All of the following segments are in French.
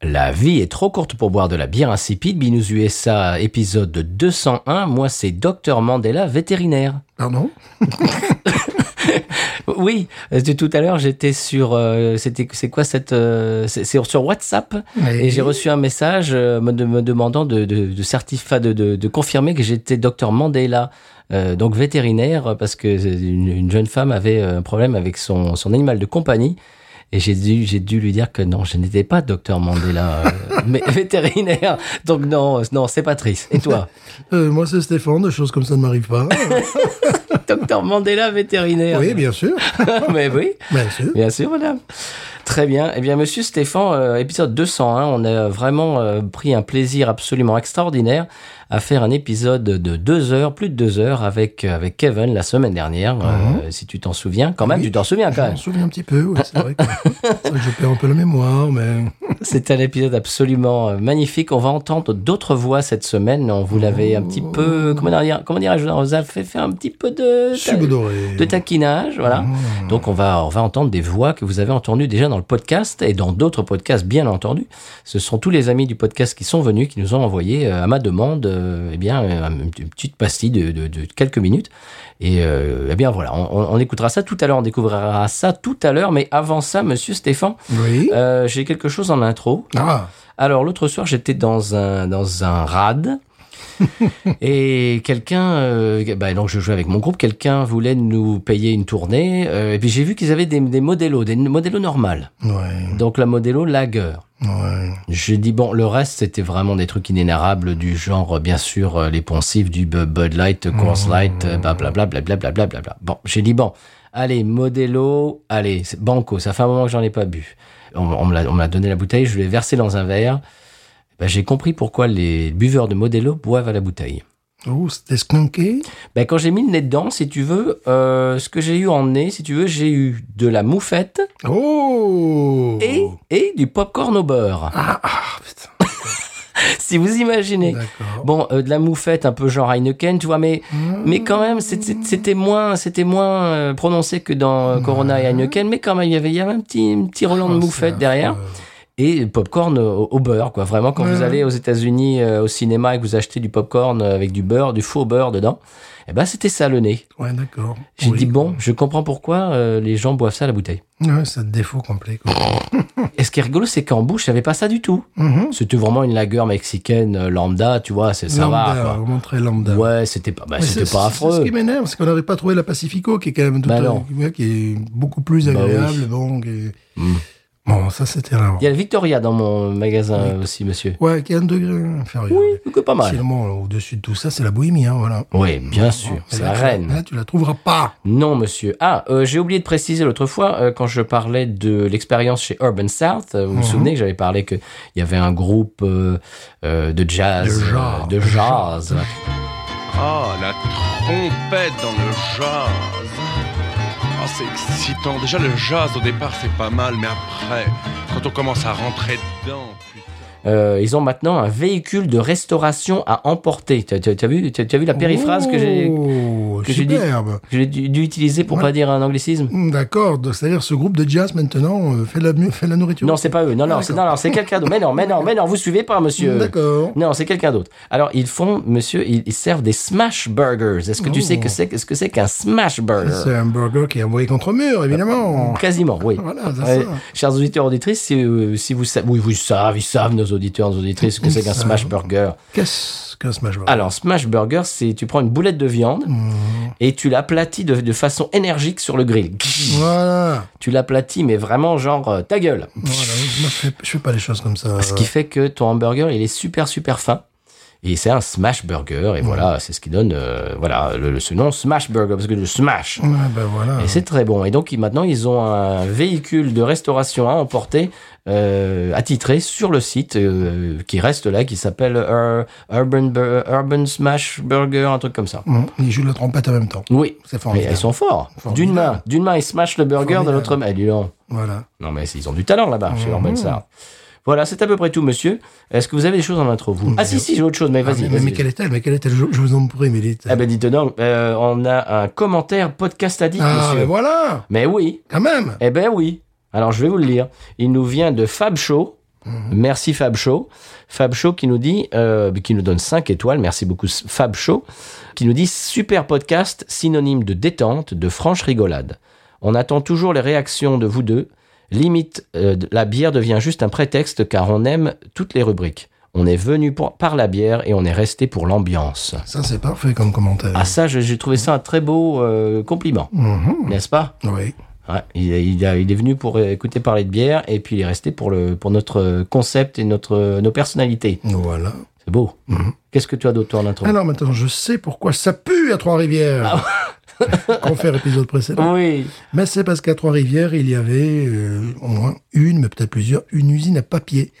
La vie est trop courte pour boire de la bière insipide. Binous USA, épisode 201. Moi, c'est Dr Mandela, vétérinaire. Pardon? Oui, tout à l'heure, j'étais sur. euh, c'était, c'est quoi cette. euh, c'est, sur WhatsApp? Oui. Et j'ai reçu un message euh, me, de- me demandant de, de, de certifier, de, de, de confirmer que j'étais docteur Mandela, euh, donc vétérinaire, parce que une, une jeune femme avait un problème avec son, son animal de compagnie. Et j'ai dû, j'ai dû lui dire que non, je n'étais pas docteur Mandela, euh, mais vétérinaire. Donc non, non, c'est Patrice. Et toi Euh, Moi, c'est Stéphane. Des choses comme ça ne m'arrivent pas. Docteur Mandela, vétérinaire. oui, bien sûr. mais oui. Bien sûr. Bien sûr, madame. Très bien. Eh bien, monsieur Stéphane, euh, épisode 201, on a vraiment pris un plaisir absolument extraordinaire à faire un épisode de deux heures, plus de deux heures, avec, euh, avec Kevin la semaine dernière, euh, si tu t'en souviens. Quand même, Oui. tu t'en souviens quand Je m'en même. souviens un petit peu, oui, c'est vrai. que- c'est vrai que je perds un peu la mémoire, mais C'est un épisode absolument euh, magnifique. On va entendre d'autres voix cette semaine. On vous l'avait un petit peu, comment dire, comment dirais-je, on vous a fait faire un petit peu de, subodoré. de taquinage, voilà. Donc on va on va entendre des voix que vous avez entendues déjà dans le podcast et dans d'autres podcasts bien entendu. Ce sont tous les amis du podcast qui sont venus qui nous ont envoyé euh, à ma demande eh bien euh, une petite pastille de, de, de quelques minutes. Et euh, eh bien voilà on, écoutera ça tout à l'heure. On découvrira ça tout à l'heure. Mais avant ça monsieur Stéphane Oui. euh, j'ai quelque chose en intro. Ah, alors l'autre soir, j'étais dans un dans un rad. Et quelqu'un, euh, bah, donc je jouais avec mon groupe, quelqu'un voulait nous payer une tournée. Euh, et puis j'ai vu qu'ils avaient des, des modellos, des modellos normales. ouais, Donc la modello lager. Ouais. J'ai dit bon, le reste c'était vraiment des trucs inénarrables du genre euh, bien sûr euh, les poncifs du Bu- Bud Light, Coors Light, euh, blablabla, blablabla, blablabla. Bon, j'ai dit bon, allez Modelo, allez banco. Ça fait un moment que j'en ai pas bu. On, on me l'a on me l'a donné la bouteille, je l'ai versé dans un verre. Ben, j'ai compris pourquoi les buveurs de Modelo boivent à la bouteille. Oh, c'était skunké. Ben, quand j'ai mis le nez dedans, si tu veux, euh, ce que j'ai eu en nez, si tu veux, j'ai eu de la moufette Oh et, et du popcorn au beurre. Ah, ah, putain. si vous imaginez. Bon, euh, de la moufette un peu genre Heineken, tu vois, mais mais quand même c'était moins c'était moins euh, prononcé que dans euh, Corona et Heineken, mais quand même il y avait il y avait un petit un petit Roland de Oh, moufette derrière affreux. Et popcorn au, au beurre quoi. Vraiment quand vous allez aux États-Unis euh, au cinéma et que vous achetez du popcorn euh, avec du beurre, du faux beurre dedans, eh ben c'était ça le nez. Ouais, d'accord. J'ai Oui. dit bon, je comprends pourquoi euh, les gens boivent ça à la bouteille. Ouais, un défaut complet. quoi. Et ce qui est rigolo, c'est qu'en bouche, j'avais pas ça du tout. Mhm. C'était vraiment une lagueur mexicaine lambda, tu vois, c'est ça lambda, va vraiment très lambda. Ouais, c'était pas, bah, c'était pas c'est- C'est ce affreux. qui m'énerve, c'est qu'on n'avait pas trouvé la Pacifico, qui est quand même tout Bah un- qui est beaucoup plus Bah agréable. oui. Bon, qui est- Mm. Bon, ça c'était là. Il y a le Victoria dans mon magasin aussi, monsieur. Ouais, qui est un degré inférieur. Oui, que pas mal. Sinon, au-dessus de tout ça, c'est la bohémie, hein, voilà. Oui, bien sûr, c'est la reine. Là, tu la trouveras pas. Non, monsieur. Ah, euh, j'ai oublié de préciser l'autre fois, euh, quand je parlais de l'expérience chez Urban South, euh, vous Mhm. vous souvenez que j'avais parlé qu'il y avait un groupe euh, euh, de jazz. De jazz. de jazz. Ah, la trompette dans le jazz. C'est excitant. Déjà, le jazz au départ, c'est pas mal, mais après, quand on commence à rentrer dedans. Euh, ils ont maintenant un véhicule de restauration à emporter. Tu as, vu, as, vu la périphrase que j'ai Oh, que j'ai dit- superbe. que j'ai dû, dû utiliser pour Ouais. pas dire un anglicisme? Mm, D'accord, c'est-à-dire ce groupe de jazz maintenant euh, fait, la, fait la nourriture? Non, c'est pas eux. Non, non, Ah, c'est non, non, c'est quelqu'un d'autre. Mais non, mais non, mais non, vous suivez pas, monsieur. D'accord. Non, c'est quelqu'un d'autre. Alors, ils font, monsieur, ils, ils servent des smash burgers. Est-ce que tu Oh. sais que c'est, ce que c'est qu'un smash burger? C'est un burger qui est envoyé contre mur, évidemment. Quasiment, oui. Voilà, ça. chers auditeurs auditrices, si, euh, si vous savez, oui, vous savez, ils savent, nos auditeurs, nos auditrices, ce que c'est qu'un smash burger. Qu'est-ce qu'un smash burger Alors, smash burger, c'est, tu prends une boulette de viande Mm. et tu l'aplatis de, de façon énergique sur le grill. Voilà. Tu l'aplatis, mais vraiment genre, euh, ta gueule. voilà. Moi, je fais, je fais pas les choses comme ça. Ce qui fait que ton hamburger, il est super, super fin. Et c'est un smash burger. Et voilà, c'est ce qui donne euh, voilà, le, le- ce nom smash burger, parce que le smash. Ouais, ben voilà. Et c'est très bon. Et donc maintenant, ils ont un véhicule de restauration à emporter, euh, attitré sur le site, euh, qui reste là, qui s'appelle Ur- Urban, Bur- Urban Smash Burger, un truc comme ça. Hum, Ils jouent la trompette en même temps. Oui, C'est mais ils sont forts. D'une main, d'une main, ils smashent le burger de l'autre main. Dis donc. Voilà. Non, mais ils ont du talent là-bas, chez Mhm. Urban Star. Voilà, c'est à peu près tout, monsieur. Est-ce que vous avez des choses en intro, vous? Ah, si, si, j'ai autre chose, mais Ah, vas-y. mais, mais quelle est-elle? Mais quelle est-elle? Je, je vous en prie, mais. Ah, ben, dites donc, euh, on a un commentaire podcast addict, Ah, monsieur. mais voilà Mais oui, Quand même Eh ben oui. Alors je vais vous le lire. Il nous vient de Fab Show. Merci Fab Show. Fab Show qui nous dit, euh, qui nous donne 5 étoiles. Merci beaucoup Fab Show. Qui nous dit super podcast, synonyme de détente, de franche rigolade. On attend toujours les réactions de vous deux. Limite, euh, la bière devient juste un prétexte car on aime toutes les rubriques. On est venu pour- par la bière et on est resté pour l'ambiance. Ça, c'est parfait comme commentaire. Ah ça, j'ai trouvé ça un très beau euh, compliment, Mhm. n'est-ce pas? Oui. Ouais, il, il a- il est venu pour écouter parler de bière et puis il est resté pour, le, pour notre concept et notre, nos personnalités. Voilà. C'est beau. Qu'est-ce que tu as d'autre en intro? Alors maintenant, je sais pourquoi ça pue à Trois-Rivières. Confère épisode précédent. Oui. Mais c'est parce qu'à Trois-Rivières, il y avait euh, au moins une, mais peut-être plusieurs, une usine à papier.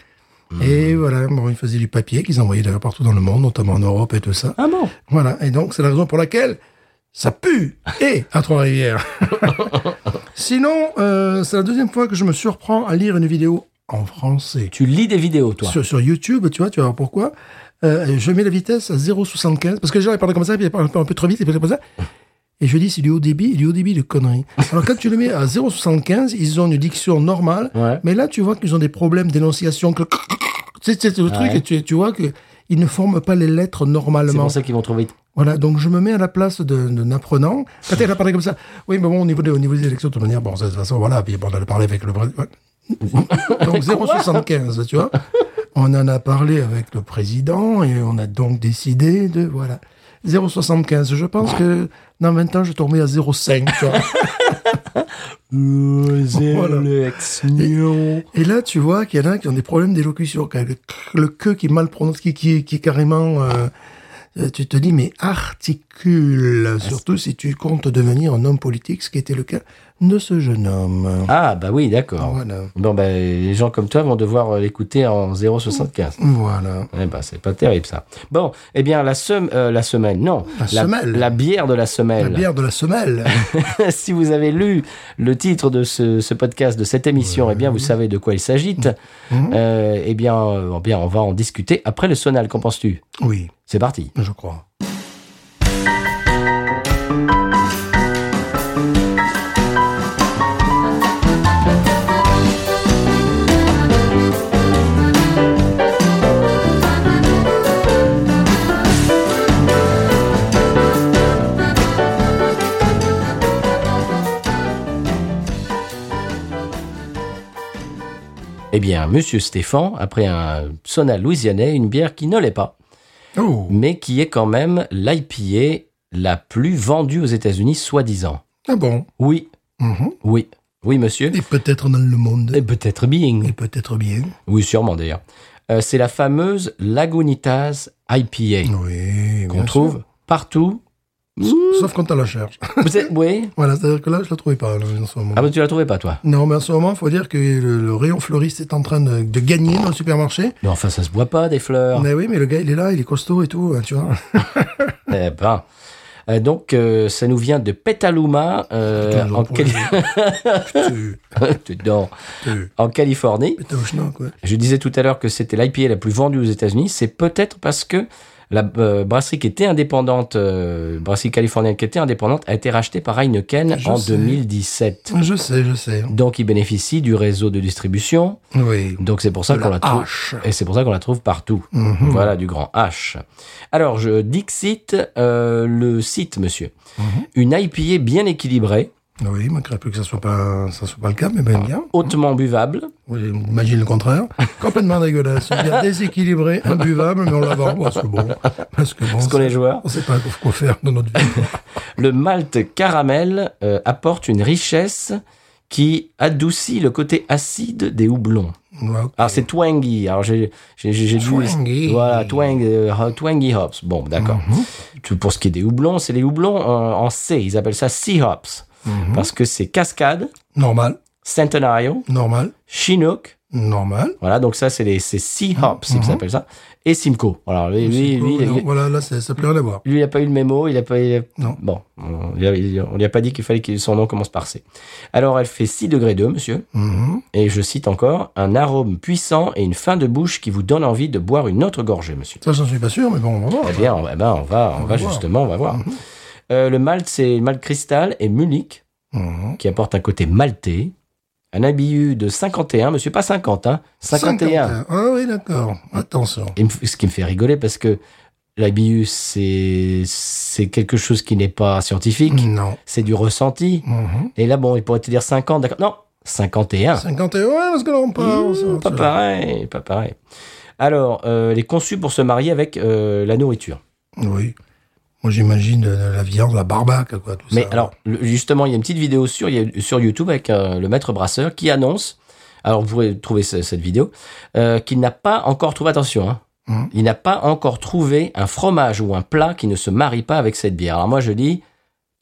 Et voilà, bon, ils faisaient du papier qu'ils envoyaient d'ailleurs partout dans le monde, notamment en Europe et tout ça. Ah bon? Voilà, et donc c'est la raison pour laquelle ça pue et à Trois-Rivières. Sinon, euh, c'est la deuxième fois que je me surprends à lire une vidéo en français. Tu lis des vidéos, toi Sur, sur YouTube, tu vois, tu vas voir pourquoi. Euh, je mets la vitesse à 0,75 parce que les gens ils parlent comme ça, puis ils parlent un peu, trop vite, et puis comme ça. Et je dis, c'est du haut débit, du haut débit de conneries. Alors quand tu le mets à 0,75, ils ont une diction normale, Ouais. mais là tu vois qu'ils ont des problèmes d'énonciation. que- C'est c'est le truc, et tu, tu vois que ils ne forment pas les lettres C'est normalement. pour ça qu'ils vont trouver. Voilà, donc je me mets à la place d'un apprenant. Quand elle a parlé comme ça, oui, mais bon, au niveau, des, au niveau des élections, de toute manière, bon, de toute façon, voilà, puis bon, on en a parlé avec le président. Donc 0,75, tu vois. On en a parlé avec le président et on a donc décidé de, voilà, 0,75. Je pense que dans 20 ans, je tombais à 0,5, tu vois. Voilà. Et là, tu vois qu'il y en a qui ont des problèmes d'élocution, le, le que qui est mal prononcé, qui, qui, qui est carrément... euh, tu te dis, mais articule, surtout si tu comptes devenir un homme politique, ce qui était le cas de ce jeune homme. Ah, bah oui, d'accord. Voilà. Bon, ben, les gens comme toi vont devoir euh, l'écouter en 0,75. Voilà. Eh ben, c'est pas terrible, ça. Bon, eh bien, la, sem- euh, la semaine, non. La semelle. La bière de la semelle. La bière de la semelle. si vous avez lu le titre de ce, ce podcast, de cette émission, eh bien, vous savez de quoi il s'agit. Mhm. Euh, eh bien, euh, eh bien, on va en discuter après le sonal. Qu'en penses-tu? Oui, C'est parti. je crois. Eh bien, Monsieur Stéphane, après un sonal louisianais, une bière qui ne l'est pas, Oh, mais qui est quand même l'IPA la plus vendue aux États-Unis, soi-disant. ah bon? Oui, Mhm. oui, oui, monsieur. Et peut-être dans le monde. Et peut-être bien. Et peut-être bien. Oui, sûrement d'ailleurs. Euh, c'est la fameuse Lagunitas IPA Oui, qu'on sûr. trouve partout. Sauf quand on la cherche. Vous êtes- oui. voilà, c'est-à-dire que là, je la trouvais pas, là, en ce moment. Ah ben tu la trouvais pas toi? Non, mais en ce moment, il faut dire que le, le rayon fleuriste est en train de, de gagner dans le supermarché. Mais enfin, ça se boit pas des fleurs. Mais oui, mais le gars, il est là, il est costaud et tout, hein, tu vois. Eh ben. Euh, donc, euh, ça nous vient de Petaluma, euh, Putain, en, Cali- en Californie. schnock, quoi. Je disais tout à l'heure que c'était l'IPA la plus vendue aux États-Unis. C'est peut-être parce que la euh, brasserie qui était indépendante, euh, brasserie californienne qui était indépendante, a été rachetée par Heineken Je en sais. 2017. Je sais, je sais. Donc, ils bénéficient du réseau de distribution. Oui. Donc, c'est pour ça qu'on la trouve. Et c'est pour ça qu'on la trouve partout. Mhm. Voilà, du grand H. Alors, je dixit euh, le site, monsieur. Mhm. Une IPA bien équilibrée, Oui, il manquerait plus que ça soit pas, ça soit pas le cas, mais ben bien. hautement buvable. Oui, imagine le contraire. Complètement dégueulasse. Bien déséquilibré, imbuvable, mais on la vend parce que bon, parce que bon, Parce qu'on est joueur. on sait pas quoi faire dans notre vie. Le malt caramel euh, apporte une richesse qui adoucit le côté acide des houblons. Ouais, ok. Alors Ah, c'est twangy. Alors j'ai j'ai j'ai Twangy. voilà twang euh, twangy hops. Bon d'accord. Mhm. Tout Pour ce qui est des houblons, c'est les houblons euh, en C. Ils appellent ça sea hops Mhm. parce que c'est Cascade, Normal, Centenario, normal, Chinook. normal. Voilà donc ça c'est les c'est sea hops ils s'appellent ça et Simcoe. Alors lui lui non, voilà, là, ça peut rien à voir. lui, il n'a pas eu le mémo, il a pas. a- Non. Bon, on on lui a pas dit qu'il fallait que son nom commence par C. Alors, elle fait 6 degrés 2, monsieur. Mhm. Et je cite encore, un arôme puissant et une fin de bouche qui vous donne envie de boire une autre gorgée, monsieur. Ça, j'en suis pas sûr, mais bon, on va voir. Eh bien, on, eh ben, on va, on, On va justement, on va voir. Euh, le malt, c'est le malt cristal et Munich, Mhm. qui apporte un côté maltais. Un IBU de 51, monsieur, pas 50, hein, 51. Ah oui, d'accord. Attention. Et ce qui me fait rigoler parce que l'IBU, c'est, c'est quelque chose qui n'est pas scientifique. Non. c'est du ressenti. Mhm. Et là, bon, il pourrait te dire 50, d'accord. Non, 51. 51, ouais, parce que là, on parle. Mmh, pas pareil, pas pareil. Alors, euh, elle est conçue pour se marier avec euh, la nourriture. Oui. Moi, j'imagine euh, la viande, la barbaque, quoi, tout Mais ça. alors, justement, il y a une petite vidéo sur, sur YouTube avec euh, le maître brasseur qui annonce, alors vous pourrez trouver ce- cette vidéo, euh, qu'il n'a pas encore trouvé, attention, hein, Mhm. il n'a pas encore trouvé un fromage ou un plat qui ne se marie pas avec cette bière. Alors moi, je dis,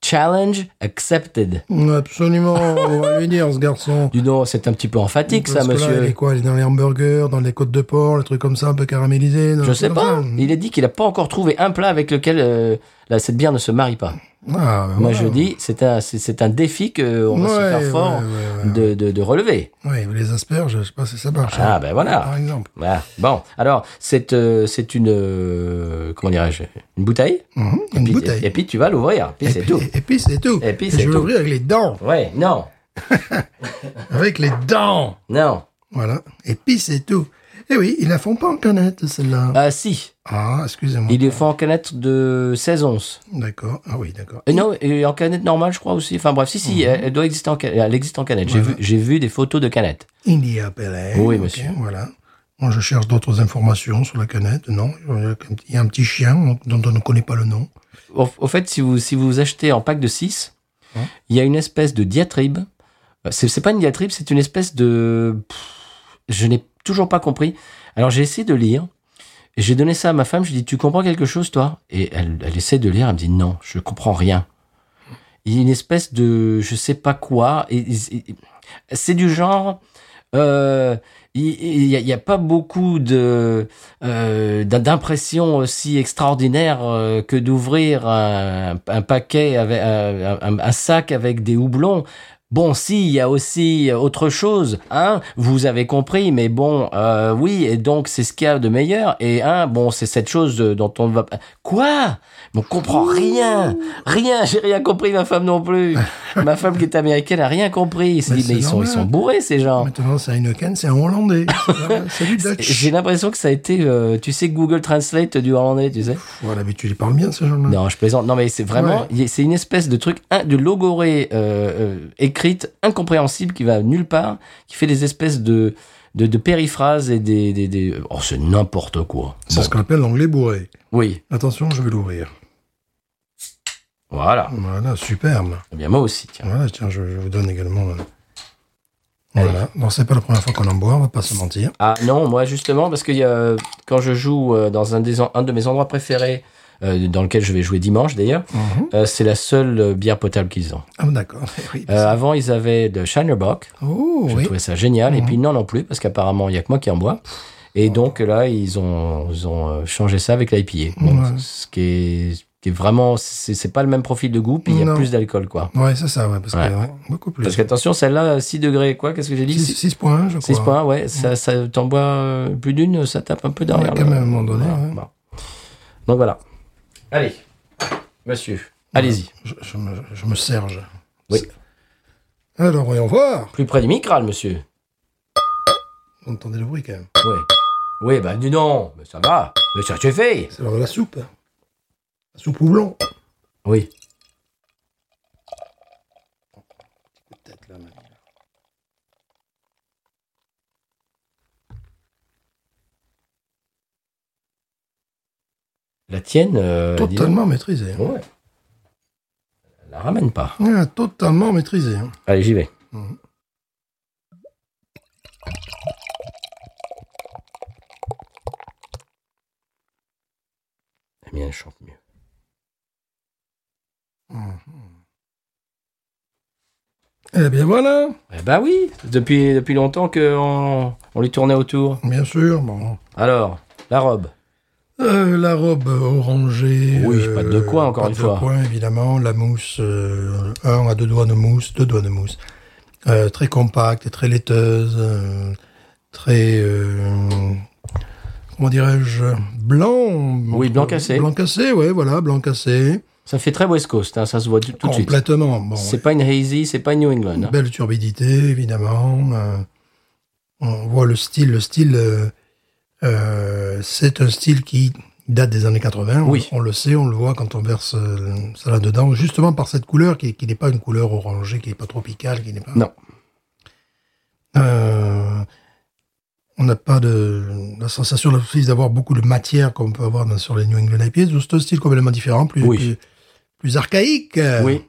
challenge accepted. Absolument, on va lui dire, ce garçon. Du nom, c'est un petit peu emphatique, ça, Parce que là, monsieur. il est quoi Il est dans les hamburgers, dans les côtes de porc, les trucs comme ça, un peu caramélisés. Je sais pas. Il a dit qu'il n'a pas encore trouvé un plat avec lequel euh, cette bière ne se marie pas. Ah, ben Moi, voilà. je dis, c'est un, c'est, c'est un défi qu'on va se faire fort ouais. De, de, de relever. Oui, les asperges, je sais pas si ça marche. Ah, hein. ben voilà. Par exemple. Voilà. Bon, alors, c'est, euh, c'est une, euh, comment dirais-je, une bouteille. Mhm, Et Une puis, bouteille. Et, puis, tu vas l'ouvrir. Puis, Et c'est puis- tout. Et puis, c'est tout. Et puis, je c'est vais tout. l'ouvrir avec les dents. Ouais, non, Avec les dents. non. Voilà. Et puis, c'est tout. Et oui, ils la font pas en canette, celle-là. Ah, si. Ah, excusez-moi. Il est fait en canette de 16 onces. D'accord. Ah oui, d'accord. Euh, non, et en canette normale, je crois aussi. Enfin bref, si, si, elle, elle doit exister en canette. Elle existe en canette. J'ai, vu, Voilà. j'ai vu des photos de canettes. India Pale Oui, monsieur. voilà. Moi, je cherche d'autres informations sur la canette. Non, il y a un petit chien dont on ne connaît pas le nom. Au, au fait, si vous, si vous achetez en pack de 6, Hein il y a une espèce de diatribe. Euh, C'est, c'est pas une diatribe, c'est une espèce de. Pff, Je n'ai toujours pas compris. Alors j'ai essayé de lire. J'ai donné ça à ma femme. Je lui ai dit, tu comprends quelque chose, toi? Et elle, elle essaie de lire. Elle me dit, non, je comprends rien. Il y a une espèce de. Je sais pas quoi. Et, c'est du genre. euh, il n'y a, pas beaucoup de euh, d'im- d'impressions aussi extraordinaires euh, que d'ouvrir un, paquet avec un- un sac avec des houblons. Bon, si, il y a aussi autre chose, hein, vous avez compris, mais bon, euh, oui, et donc c'est ce qu'il y a de meilleur, et hein, bon, c'est cette chose euh, dont on ne va pas... Quoi? On comprend rien Rien, j'ai rien compris, ma femme non plus Ma femme qui est américaine a rien compris, s'est Mais dit, mais ils sont, ils sont bourrés, ces gens Maintenant, c'est Heineken, c'est un hollandais. c'est du Dutch. J'ai l'impression que ça a été, euh, tu sais, Google Translate du hollandais, tu sais. Voilà, mais tu les parles bien, ces gens-là. Non, je plaisante. Non, mais c'est vraiment, Ouais. il c'est une espèce de truc, un- de euh, euh, écrite, incompréhensible, qui va nulle part, qui fait des espèces de, de, de périphrases et des, des, des- oh, c'est n'importe quoi. C'est Bon. ce qu'on appelle l'anglais bourré. Oui, Attention, je vais l'ouvrir. voilà. Voilà, superbe. Eh bien, moi aussi, tiens. Voilà, tiens, je, je vous donne également. euh, Voilà. Bon, c'est pas la première fois qu'on en boit, on va pas se mentir. Ah non, moi justement, parce que y a- quand je joue euh, dans un, des, un de mes endroits préférés, euh, dans lequel je vais jouer dimanche d'ailleurs, Mhm. euh, c'est la seule euh, bière potable qu'ils ont. Ah, d'accord. Oui, avant, ils avaient de Shinerbock. oh, Je oui. trouvais ça génial. Et Mhm. puis non, non plus, parce qu'apparemment, il y a que moi qui en bois. Et donc là, ils ont, ils ont changé ça avec l'IPA. Ouais. Ce qui est, qui est vraiment, c'est pas le même profil de goût, puis il y a plus d'alcool, quoi. Ouais, c'est ça, ouais, parce Ouais. que ouais, beaucoup plus. Parce qu'attention, celle-là, 6 degrés, quoi, qu'est-ce que j'ai dit? 6, points, je crois. 6 points, ouais, ça, ça t'en bois plus d'une, ça tape un peu derrière. Ouais, quand même, à un moment donné, ouais. bon. Donc voilà. Allez, monsieur, allez-y. Je, je me, je me serge. Oui. Alors, voyons voir. Plus près du micral, monsieur. Vous entendez le bruit quand même. Oui. Oui, bah dis non, mais ça va. Mais ça tu fait. C'est l'heure de la soupe. La soupe au blanc. Oui. La tienne. Euh, totalement maîtrisée. Hein. Ouais. La ramène pas. Totalement maîtrisée. Hein. Allez, j'y vais. Mmh. bien, mienne chante mieux. Mhm. Eh bien voilà. Eh ben oui, depuis, longtemps qu'on on lui tournait autour. Bien sûr. Bon. Alors, la robe. Euh, la robe orangée. Oui, pas de coin, encore pas une de fois. coin, évidemment. La mousse, euh, un à deux doigts de mousse, deux doigts de mousse. Euh, très compacte et très laiteuse. euh, très, euh, comment dirais-je, blanc. Oui, blanc cassé. Blanc cassé, ouais, voilà, blanc cassé. Ça fait très West Coast, hein, ça se voit tout, tout de suite. Complètement. Bon, C'est pas une hazy, c'est pas une New England. hein. Belle turbidité, évidemment. Euh, on voit le style. Le style, euh, euh, c'est un style qui date des années 80. On- Oui. On, le sait, on le voit quand on verse euh, ça là-dedans, justement par cette couleur qui, qui n'est pas une couleur orangée, qui n'est pas tropicale, qui n'est pas. Non. Euh, on n'a pas de la sensation d'avoir beaucoup de matière comme on peut avoir dans- sur les New England IPA. C'est un style complètement différent, plus, Oui. plus, plus archaïque. Oui,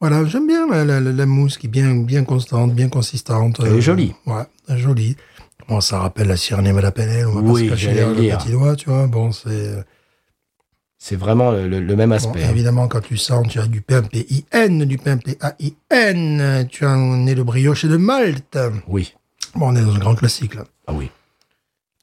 Voilà, j'aime bien la, la- la- la mousse qui est bien, bien constante, bien consistante. Elle est jolie. Ouais, jolie. Bon, ça rappelle la Cyrenaica Madapelle, on va Oui, pas se cacher le le petit doigt, tu vois. Bon, c'est... c'est vraiment le, le- le même aspect. hein. évidemment, quand tu sens, tu as du pain P-I-N, du pain P-A-I-N, tu en es de brioche et de Malte. Oui. Bon, on est dans un grand classique, là. Ah oui.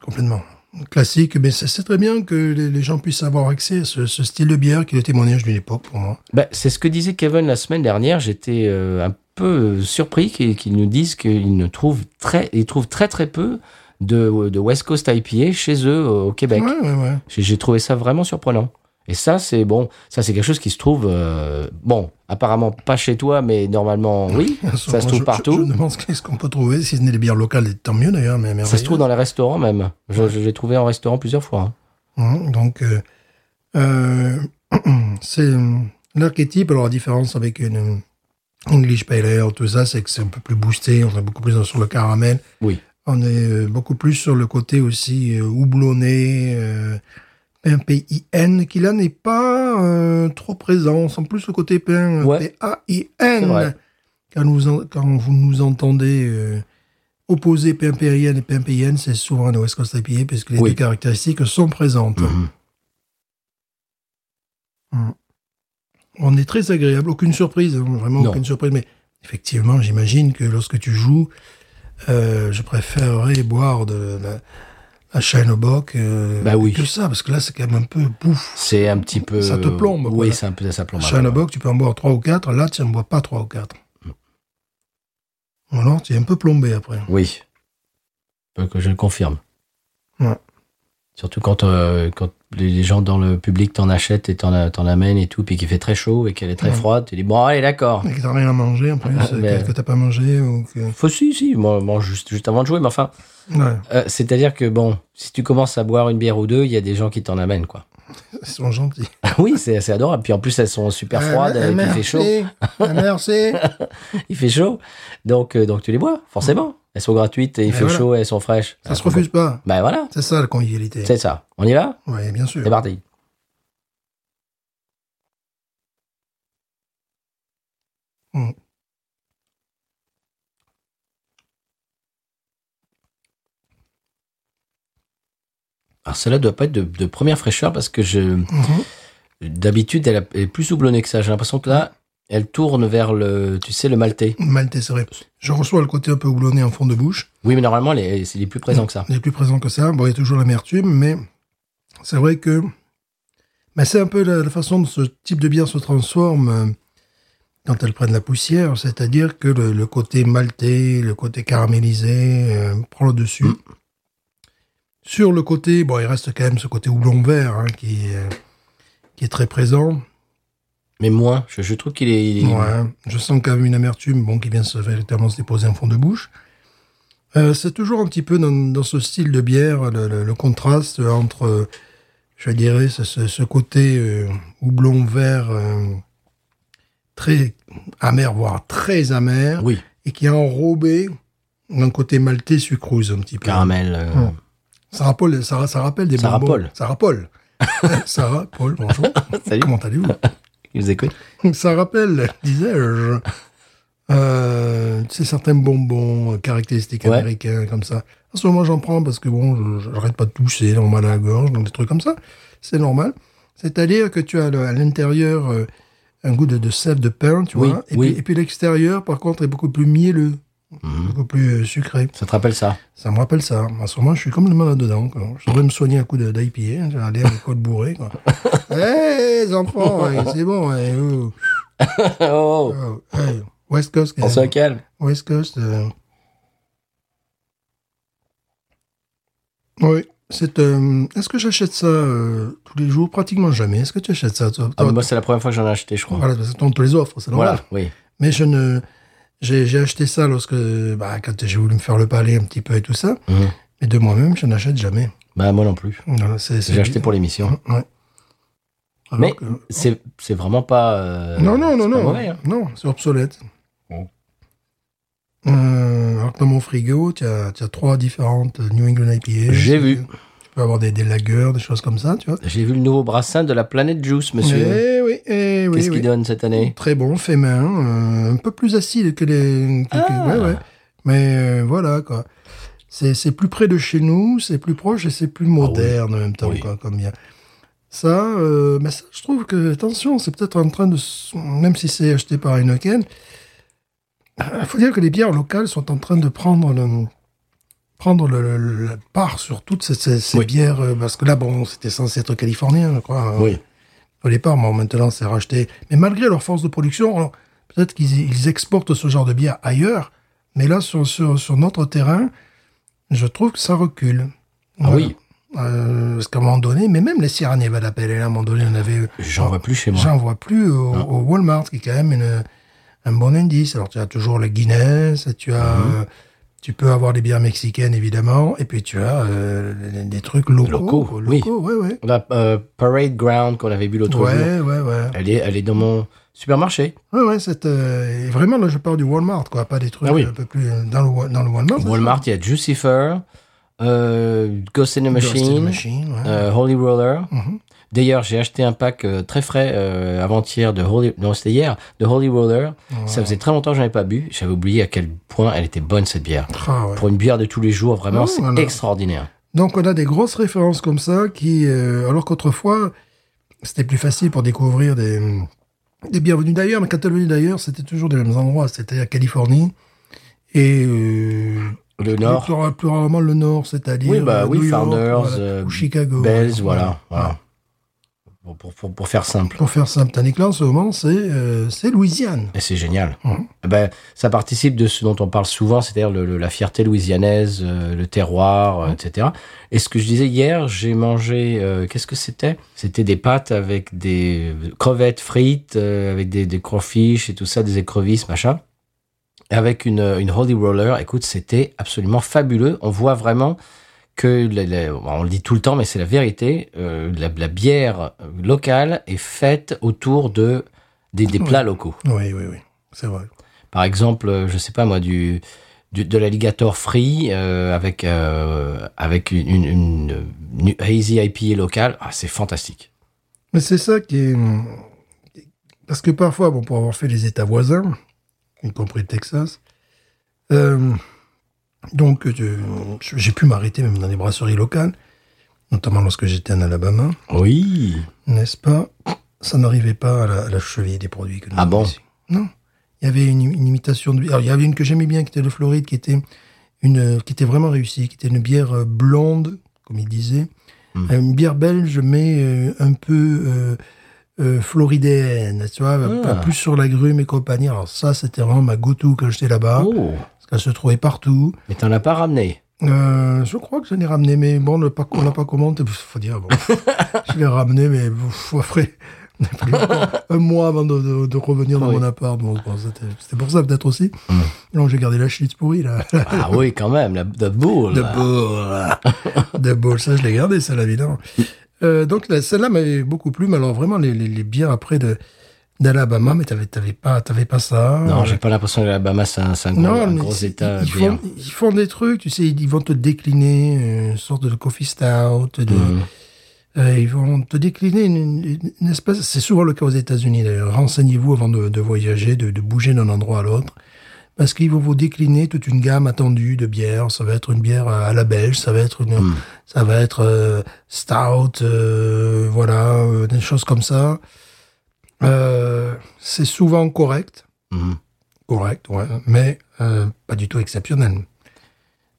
Complètement. Classique, mais c'est très bien que les, gens puissent avoir accès à ce, ce style de bière qui est le témoignage d'une époque pour moi. Bah, c'est ce que disait Kevin la semaine dernière. J'étais euh, un peu surpris qu'il qu'il nous dise qu'il ne trouve très, il trouve très très peu de, de West Coast IPA chez eux euh, au Québec. Ouais, ouais, ouais. J'ai trouvé ça vraiment surprenant. Et ça, c'est bon. Ça, c'est quelque chose qui se trouve, euh, bon, apparemment pas chez toi, mais normalement, oui. ça se trouve je- partout. Je, je me demande ce qu'on peut trouver. Si ce n'est des bières locales, tant mieux d'ailleurs. Mais ça se trouve dans les restaurants même. Je, je l'ai trouvé en restaurant plusieurs fois. hein. Hein, donc, euh, euh, c'est l'archétype. Alors, la différence avec une English Pale Ale, tout ça, c'est que c'est un peu plus boosté. On est beaucoup plus sur le caramel. Oui. On est beaucoup plus sur le côté aussi houblonné, P-I-N, qui là n'est pas euh, trop présent. On sent plus le côté pain euh, Ouais. Quand, nous quand vous nous entendez euh, opposer pain PIN et pain PIN, c'est souvent un Coast IPA, puisque les Oui. deux caractéristiques sont présentes. Mhm. On est très agréable, aucune surprise, hein, vraiment Non. aucune surprise. Mais effectivement, j'imagine que lorsque tu joues, euh, je préférerais boire de la, la Shineobock euh, Bah oui. que ça, parce que là, c'est quand même un peu pouf. C'est un petit peu. Ça te plombe, Oui, c'est un peu ça plombe. Peu. Shineobock, tu peux en boire trois ou quatre. Là, tu n'en bois pas trois ou quatre. Ou alors, tu es un peu plombé après. Oui. Que je le confirme. Ouais. Surtout quand, euh, quand les gens dans le public t'en achètent et t'en amènent et tout, puis qu'il fait très chaud et qu'elle est très Ouais. froide, tu dis bon, allez, d'accord. Et que t'as rien à manger en plus, Ah, que, t'as pas mangé ou que. Faut si, si, moi, moi, juste, juste avant de jouer, mais enfin, Ouais, euh, c'est-à-dire que bon, si tu commences à boire une bière ou deux, il y a des gens qui t'en amènent, quoi. ils sont gentils. oui, c'est adorable. Puis en plus, elles sont super froides, Euh, et puis il merci. fait chaud. Euh, Merci. Il fait chaud. Donc, euh, donc tu les bois, forcément. Elles sont gratuites et il Et fait voilà. chaud et elles sont fraîches. Ça se refuse pas. Ben voilà, C'est ça la convivialité. c'est ça. On y va? Oui, bien sûr. C'est parti. Mm. Alors celle-là doit pas être de, de première fraîcheur parce que je Mhm. d'habitude elle est plus houblonnée que ça. J'ai l'impression que là elle tourne vers le tu sais le maltais. Maltais, c'est vrai. Je reçois le côté un peu houblonné en fond de bouche. Oui mais normalement c'est les plus présent que ça. Il est plus présent que ça. Bon, il y a toujours l'amertume, mais c'est vrai que mais c'est un peu la, la façon dont ce type de bière se transforme euh, quand elle prend de la poussière. C'est-à-dire que le, le côté maltais, le côté caramélisé euh, prend le dessus. Mm. Sur le côté, bon, il reste quand même ce côté houblon vert hein, qui, est, qui est très présent. Mais moins. Je, je trouve qu'il est, il est- Ouais, je sens quand même une amertume bon, qui vient se, véritablement se déposer en fond de bouche. Euh, c'est toujours un petit peu dans, dans ce style de bière, le, le- le contraste entre, je dirais, ce, ce- ce côté euh, houblon vert euh, très amer, voire très amer, oui et qui est enrobé d'un côté maltais sucrose un petit peu. caramel. euh, Ça rappelle, ça, ça rappelle des Sarah bonbons. Paul. Sarah Paul. Sarah Paul, bonjour. Salut. Comment allez-vous Ils nous écoutent. Ça rappelle, disais-je, euh, tu sais, certains bonbons euh, caractéristiques Ouais. américains comme ça. En ce moment, j'en prends parce que bon, je- j'arrête pas de tousser, on mal à la gorge, donc des trucs comme ça. C'est normal. C'est-à-dire que tu as le- à l'intérieur euh, un goût de, de sève de pain, tu Oui, vois. Et oui. puis, et puis l'extérieur, par contre, est beaucoup plus mielleux, Mhm. beaucoup plus euh, sucré. Ça te rappelle ça? Ça me rappelle ça. En ce moment, je suis complètement là-dedans. quoi. Je devrais me soigner un coup de- d'IPA. hein. J'ai aller à l'école bourré. Hé, les enfants, c'est bon. ouais, oh, Oh, oh, hey, West Coast. on se calme. West Coast. euh. Oui. C'est, euh, est-ce que j'achète ça euh, tous les jours? Pratiquement jamais. Est-ce que tu achètes ça toi, Ah, toi moi, c'est la première fois que j'en ai acheté, je crois. Voilà, parce te les offre, c'est normal. Voilà, oui. Mais je ne. J'ai, acheté ça lorsque. Bah, quand j'ai voulu me faire le palais un petit peu et tout ça. Mhm. Mais de moi-même, je n'achète jamais. Bah, moi non plus. J'ai acheté pour l'émission. Ouais. Mais que- c'est vraiment pas. euh, non, non, non, non. mauvais, hein. Non, c'est obsolète. Bon. Euh, alors que dans mon frigo, tu as, as trois différentes New England IPA. J'ai vu. Peux avoir des, des lagers, des choses comme ça, tu vois. J'ai vu le nouveau brassin de la planète Juice, monsieur. Eh oui, eh oui, Qu'est-ce oui. qu'il donne cette année Très bon, fait main, euh, un peu plus acide que les. que- que- Ah. ouais, ouais. Mais euh, voilà, quoi. C'est c'est plus près de chez nous, c'est plus proche et c'est plus moderne en même temps, Ah Oui. quoi, comme bien. Ça, euh, mais ça, je trouve que, attention, c'est peut-être en train de. Même si c'est acheté par Heineken, il faut dire que les bières locales sont en train de prendre le. Prendre le, le- la part sur toutes ces, ces- ces Oui. bières, euh, parce que là, bon, c'était censé être californien, je crois. hein Oui. au départ, bon, maintenant c'est racheté. Mais malgré leur force de production, peut-être qu'ils ils exportent ce genre de bière ailleurs, mais là, sur, sur, sur notre terrain, je trouve que ça recule. Ah Voilà. oui. Euh, parce qu'à un moment donné, mais même les Sierra Nevada Pale Ale, à un moment donné, on avait... J'en vois plus chez moi. J'en vois plus au, Non. au Walmart, qui est quand même une- un bon indice. Alors, tu as toujours le Guinness, tu as... Mhm. Tu peux avoir des bières mexicaines, évidemment, et puis tu as euh, des, trucs locaux. Locaux, oui. ouais. La euh, Parade Ground qu'on avait vu l'autre jour, Ouais, ouais, ouais. elle est, elle est dans mon supermarché. Ouais, ouais, c'est euh, vraiment là, je parle du Walmart, quoi, pas des trucs Ah oui. un peu plus dans le dans le Walmart. Walmart, il y a Jucifer, Ghost in the in Machine, Holy Roller. Mhm. D'ailleurs, j'ai acheté un pack euh, très frais euh, avant-hier de Holy, non c'était hier, de Holy Roller. Ça faisait très longtemps que j'en avais pas bu. J'avais oublié à quel point elle était bonne cette bière. Ah, ouais. Pour une bière de tous les jours, vraiment, Ah, c'est voilà. extraordinaire. Donc on a des grosses références comme ça qui, euh, alors qu'autrefois c'était plus facile pour découvrir des des bières venues d'ailleurs, mais quand d'ailleurs, c'était toujours des mêmes endroits, c'était la Californie et Le Nord, plus, plus rarement le Nord, c'est-à-dire Oui, bah oui, York, Founders, voilà, ou Chicago, Bells, voilà. Voilà. voilà. Pour, pour, pour, pour faire simple. Pour faire simple, là en ce moment c'est euh, c'est Louisiane. Et c'est génial. Mhm. Eh Ben, ça participe de ce dont on parle souvent, c'est-à-dire la fierté louisianaise, euh, le terroir, euh, etc. Et ce que je disais hier, j'ai mangé, euh, qu'est-ce que c'était? C'était des pâtes avec des crevettes frites, euh, avec des, des crawfish et tout ça, des écrevisses, machin. Avec une, une holy roller, écoute, c'était absolument fabuleux. On voit vraiment que, la- la- on le dit tout le temps, mais c'est la vérité, euh, la, la bière locale est faite autour de des, plats locaux. Oui, oui, oui, c'est vrai. Par exemple, euh, je sais pas moi, du, du de l'alligator free euh, avec euh, avec une, une, une- une hazy IPA locale, ah, c'est fantastique. Mais c'est ça qui est. Parce que parfois, bon, pour avoir fait les États voisins, y compris le Texas, euh, donc je- j'ai pu m'arrêter même dans des brasseries locales, notamment lorsque j'étais en Alabama, Oui. n'est-ce pas? Ça n'arrivait pas à la, à la cheville des produits que nous Ah bon? ici. Non. Il y avait une, une imitation de. Alors, il y avait une que j'aimais bien qui était de Floride, qui était une, qui était vraiment réussie, qui était une bière euh, blonde, comme il disait, Hmm. Euh, une bière belge, mais euh, un peu euh, euh, floridéenne, tu vois, Ah. plus sur l'agrume et compagnie. Alors ça, c'était vraiment ma go-to quand j'étais là-bas, Oh, parce qu'elle se trouvait partout. mais t'en as pas ramené. Euh, je crois que je l'ai ramené, mais bon, on l'a pas, on l'a pas commandé. Faut dire, bon, je l'ai ramené, mais pff, après, a un mois avant de, de- de revenir dans Oui. mon appart. Bon, bon, c'était, pour ça peut-être aussi. Mm. Donc j'ai gardé la chute pourrie là. Ah oui, quand même, la the bull. De boule. De boule, ça je l'ai gardé, évidemment. Euh, donc là, celle-là m'avait beaucoup plu, mais alors vraiment les, les, les bières après de d'Alabama, mais t'avais, t'avais pas, t'avais pas ça. Non, j'ai pas l'impression que l'Alabama c'est un, un gros, un gros état ils, font, ils font des trucs, tu sais, ils vont te décliner euh, une sorte de coffee stout, de, Mhm. euh, ils vont te décliner une, une- une espèce, c'est souvent le cas aux États-Unis d'ailleurs. Renseignez-vous avant de, de voyager, de, de bouger d'un endroit à l'autre, parce qu'ils vont vous décliner toute une gamme attendue de bières. Ça va être une bière à la belge, ça va être une, ça va être euh, stout, euh, voilà, des choses comme ça. Euh, c'est souvent correct, Mhm. correct, ouais, mais euh, pas du tout exceptionnel.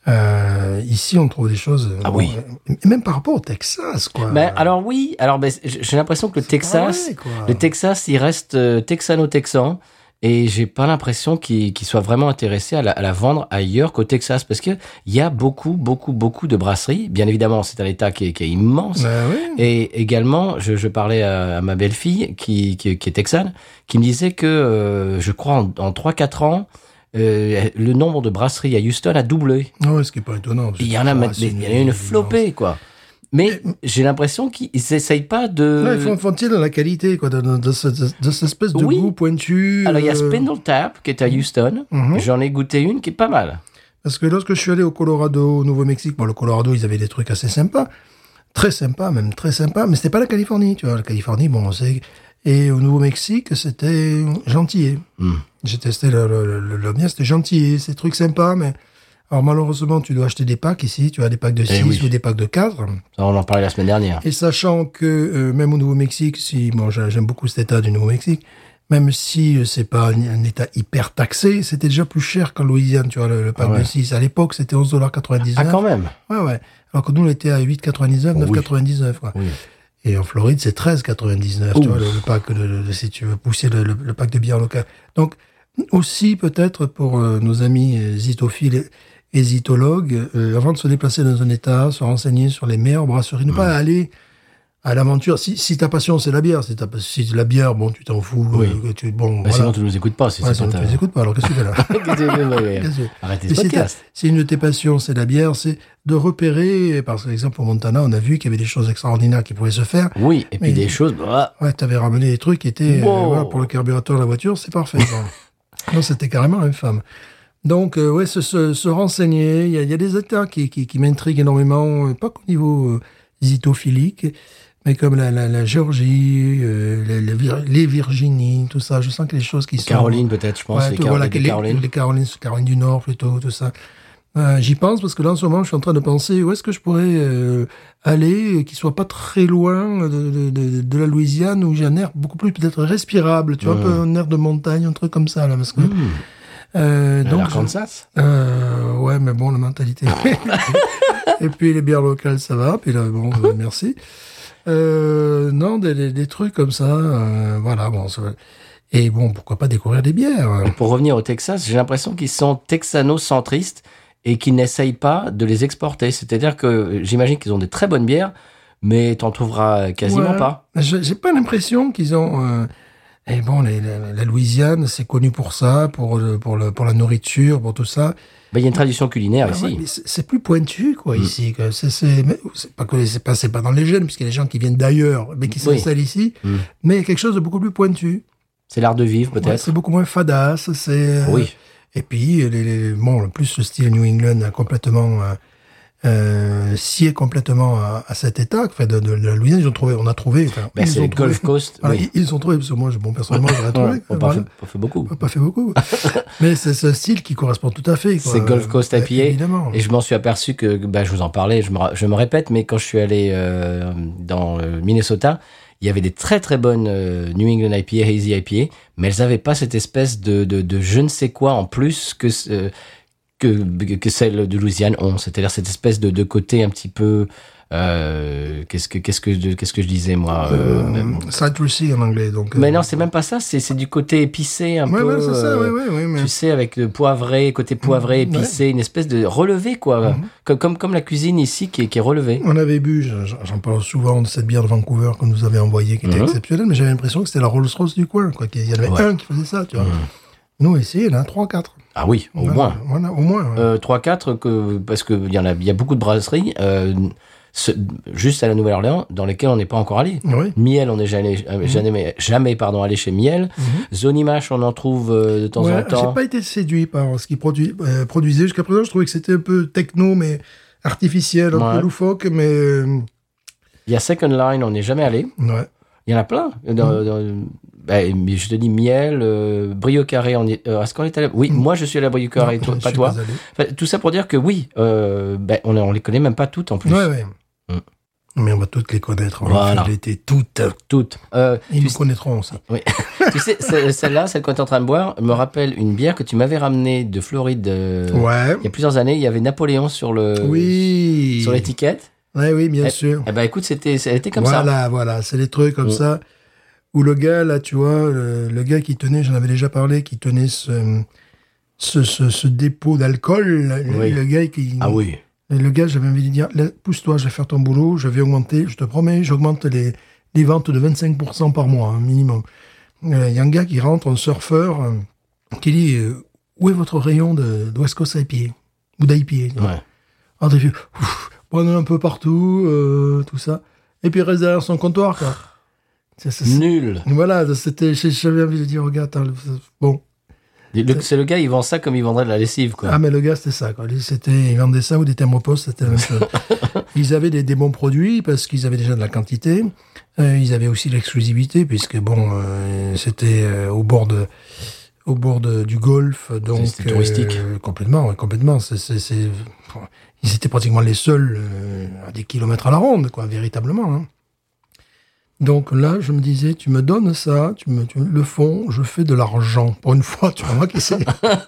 Euh, ici, on trouve des choses. Ah bon, oui. euh, même par rapport au Texas, quoi. Ben, alors oui, alors ben, j'ai l'impression que le Texas, le Texas, il reste euh, texano-texan. Et j'ai pas l'impression qu'il qu'il soit vraiment intéressé à la, à la vendre ailleurs qu'au Texas, parce que il y a beaucoup, beaucoup, beaucoup de brasseries. Bien évidemment, c'est un État qui est, qui est immense. Ben oui. Et également, je, je parlais à, à ma belle-fille, qui, qui, qui est texane, qui me disait que, euh, je crois, en, en 3-4 ans, euh, le nombre de brasseries à Houston a doublé. Ah ouais, ce qui est pas étonnant. y en a, il y en a une flopée, quoi. Mais j'ai l'impression qu'ils n'essayent pas de... Ouais, ils font, font-ils dans la qualité, quoi, de, de, de ce- de cette espèce de Oui. goût pointu. Alors, il y a euh, Spindle Tap, qui est à Houston. Mhm. J'en ai goûté une qui est pas mal. Parce que lorsque je suis allé au Colorado, au Nouveau-Mexique, bon, le Colorado, ils avaient des trucs assez sympas. Très sympas, même très sympas. Mais c'était pas la Californie, tu vois. La Californie, bon, c'est... Et au Nouveau-Mexique, c'était gentillet. Hmm. J'ai testé le, le, le, le mien, c'était gentillet. C'est des trucs sympas, mais... Alors, malheureusement, tu dois acheter des packs ici. Tu as des packs de 6 Eh oui. ou des packs de 4. Ça, on en parlait la semaine dernière. Et sachant que euh, même au Nouveau-Mexique, si bon, j'a- j'aime beaucoup cet état du Nouveau-Mexique, même si euh, c'est pas un, un état hyper taxé, c'était déjà plus cher qu'en Louisiane, tu vois, le, le pack Ah ouais. de 6. À l'époque, c'était 11,99$. Ah, quand même Ouais, ouais. Alors que nous, on était à 8,99$, Oui. 9,99$, quoi. Oui. Et en Floride, c'est 13,99$, tu vois, le, le pack de, si tu veux pousser le, le- pack de bière locale. Donc, aussi, peut-être, pour euh, nos amis zitophiles zytologues, euh, avant de se déplacer dans un état, se renseigner sur les meilleures brasseries, ne pas aller à l'aventure. Si, si ta passion, c'est la bière, si, ta, si la bière, bon, tu t'en fous, Oui. euh, tu, bon, Bah, voilà. Sinon, tu nous écoutes pas. Si Ouais, c'est sinon, pas tu les écoutes pas, alors qu'est-ce que tu fais là Arrêtez ce si, podcast. si une de tes passions, c'est la bière, c'est de repérer, par exemple, au Montana, on a vu qu'il y avait des choses extraordinaires qui pouvaient se faire. Oui, et puis Mais- des choses... bah, Ouais, t'avais ramené des trucs qui étaient, euh, voilà, pour le carburateur de la voiture, c'est parfait. Non, c'était carrément infâme. Donc, euh, ouais, se, se, se renseigner, il y y a des états qui, qui, qui m'intriguent énormément, euh, pas qu'au niveau euh, zytophilique, mais comme la, la, la Géorgie, euh, les, les, Vir- les Virginies, tout ça. Je sens que les choses qui sont... Caroline, peut-être, je pense. Ouais, les, tout, voilà, les Carolines. les Carolines, Caroline du Nord plutôt, tout ça. Euh, J'y pense parce que là, en ce moment, je suis en train de penser où est-ce que je pourrais euh, aller, qui soit pas très loin de, de, de, de la Louisiane, où j'ai un air beaucoup plus peut-être respirable, tu vois, un peu un air de montagne, un truc comme ça, là, parce que... Mmh. Euh, donc, L'Arkansas? Euh, ouais, mais bon, la mentalité. Et puis les bières locales, ça va. Puis là, bon, euh, merci. Euh, non, des, des, des trucs comme ça, euh, voilà. Bon, et bon, pourquoi pas découvrir des bières? Pour revenir au Texas, j'ai l'impression qu'ils sont texano-centristes et qu'ils n'essayent pas de les exporter. C'est-à-dire que j'imagine qu'ils ont des très bonnes bières, mais t'en trouveras quasiment Ouais. pas. J'ai pas l'impression qu'ils ont. Et bon, les- la, la Louisiane, c'est connu pour ça, pour le, pour le, pour la nourriture, pour tout ça. Ben, Il y a une tradition culinaire Ah ouais, ici. c'est plus pointu, Mm. quoi, ici. quoi. C'est pas que c'est pas dans les gènes, puisqu'il y a des gens qui viennent d'ailleurs, mais qui Oui. s'installent ici. Mm. Mais il y a quelque chose de beaucoup plus pointu. C'est l'art de vivre, Ouais, peut-être. c'est beaucoup moins fadasse. C'est euh, oui. Et puis, les, les- bon, en plus, le style New England a complètement euh, euh, scié complètement à, à cet état. Enfin, de, de la Louisiane, ils ont trouvé, on a trouvé. Enfin, Ben, ils c'est ont le trouvé. Gulf Coast. Voilà, oui. ils, ont trouvé, parce que moi, je- bon, personnellement, j'aurais trouvé. On n'a pas, voilà. fait- pas fait beaucoup. On pas fait beaucoup. Mais c'est ce style qui correspond tout à fait. C'est Gulf Coast Euh, IPA. Évidemment. Et je m'en suis aperçu que, bah, je vous en parlais, je me, je me répète, mais quand je suis allé euh, dans le Minnesota, il y avait des très très bonnes euh, New England IPA, Hazy IPA, mais elles n'avaient pas cette espèce de, de, de je ne sais quoi en plus que, euh, que, que celles de Louisiane ont. C'est-à-dire cette espèce de, de côté un petit peu... Euh, qu'est-ce que qu'est-ce que je- qu'est-ce que je disais moi euh, Euh, citrusy en anglais. Donc, mais euh, non c'est même pas ça c'est c'est du côté épicé un Ouais, peu ouais, c'est ça, euh, ouais, mais- tu sais, avec le poivré, côté poivré, Mhm, épicé, une espèce de relevé, quoi. Comme, comme, comme la cuisine ici qui est, qui est relevée. On avait bu, j'en parle souvent de cette bière de Vancouver qu'on nous avait envoyée, qui était Mhm. exceptionnelle, mais j'avais l'impression que c'était la Rolls Royce du coin. Quoi. qu'il y en avait un qui faisait ça, tu vois. Ici, il y en a trois, quatre. Ah oui, au Voilà, moins. Voilà, au moins. ouais. Euh, 3-4, que, parce qu'il y, en a- il y a beaucoup de brasseries, euh, ce- juste à la Nouvelle-Orléans, dans lesquelles on n'est pas encore allé. Oui. Miel, on n'est jamais, euh, jamais, jamais pardon, allé chez Miel. Zonimash, on en trouve euh, de temps Mhm. Ouais, en J'ai temps. pas été séduit par ce qu'ils produit, euh, produisaient jusqu'à présent. Je trouvais que c'était un peu techno, mais artificiel, un Ouais. peu loufoque, mais Il y a Second Line, on n'est jamais allé. ouais. Il y en a plein. Dans- Mhm. dans- bah, je te dis miel, euh, brio carré. On est, euh, est-ce qu'on est allé Oui, moi je suis à brio carré, Non, toi, je pas toi. Enfin, tout ça pour dire que oui, euh, ben, on, on les connaît même pas toutes en plus. Ouais, ouais. Mm. Mais on va toutes les connaître. On Voilà. l'été toutes. Toutes. Euh, Ils nous sais- connaîtront aussi. Oui. tu sais, ce- celle-là, celle qu'on est en train de boire, me rappelle une bière que tu m'avais ramenée de Floride Ouais. il y a plusieurs années. Il y avait Napoléon sur le Oui. sur l'étiquette. Ouais, oui, bien Eh- sûr. Eh ben écoute, c'était, elle était comme ça. voilà, voilà. C'est des trucs comme Mm. ça. Où le gars, là, tu vois, le, le gars qui tenait, j'en avais déjà parlé, qui tenait ce, ce, ce, ce dépôt d'alcool. Le, Oui. le gars qui. Ah oui. Le gars, j'avais envie de dire, pousse-toi, je vais faire ton boulot, je vais augmenter, je te promets, j'augmente les, les ventes de 25% par mois, un minimum. Euh, Il y a un gars qui rentre, un surfeur, euh, qui dit, euh, où est votre rayon de, West Coast IPA Ou d'IPA Ouais. T'as vu, ouf, prenez un peu partout, tout ça. Et puis il reste derrière son comptoir, quoi. C'est- Nul. Voilà, c'était, j'avais envie de dire, regarde, attends, le- bon. Le- C'est le gars, il vend ça comme il vendrait de la lessive, quoi. Ah, mais le gars, c'était ça, quoi. C'était, ils vendaient ça ou des thermopostes, c'était la même chose. ils avaient des, des bons produits parce qu'ils avaient déjà de la quantité. Euh, ils avaient aussi l'exclusivité puisque, bon, euh, c'était euh, au bord de, au bord de- du golfe, donc. C'était touristique. complètement, complètement. C'est, ils étaient pratiquement les seuls à des kilomètres à la ronde, quoi, véritablement. hein. Donc là, je me disais, tu me donnes ça, tu me, tu me- le fond, je fais de l'argent. Pour une fois, tu vois, moi qui sais.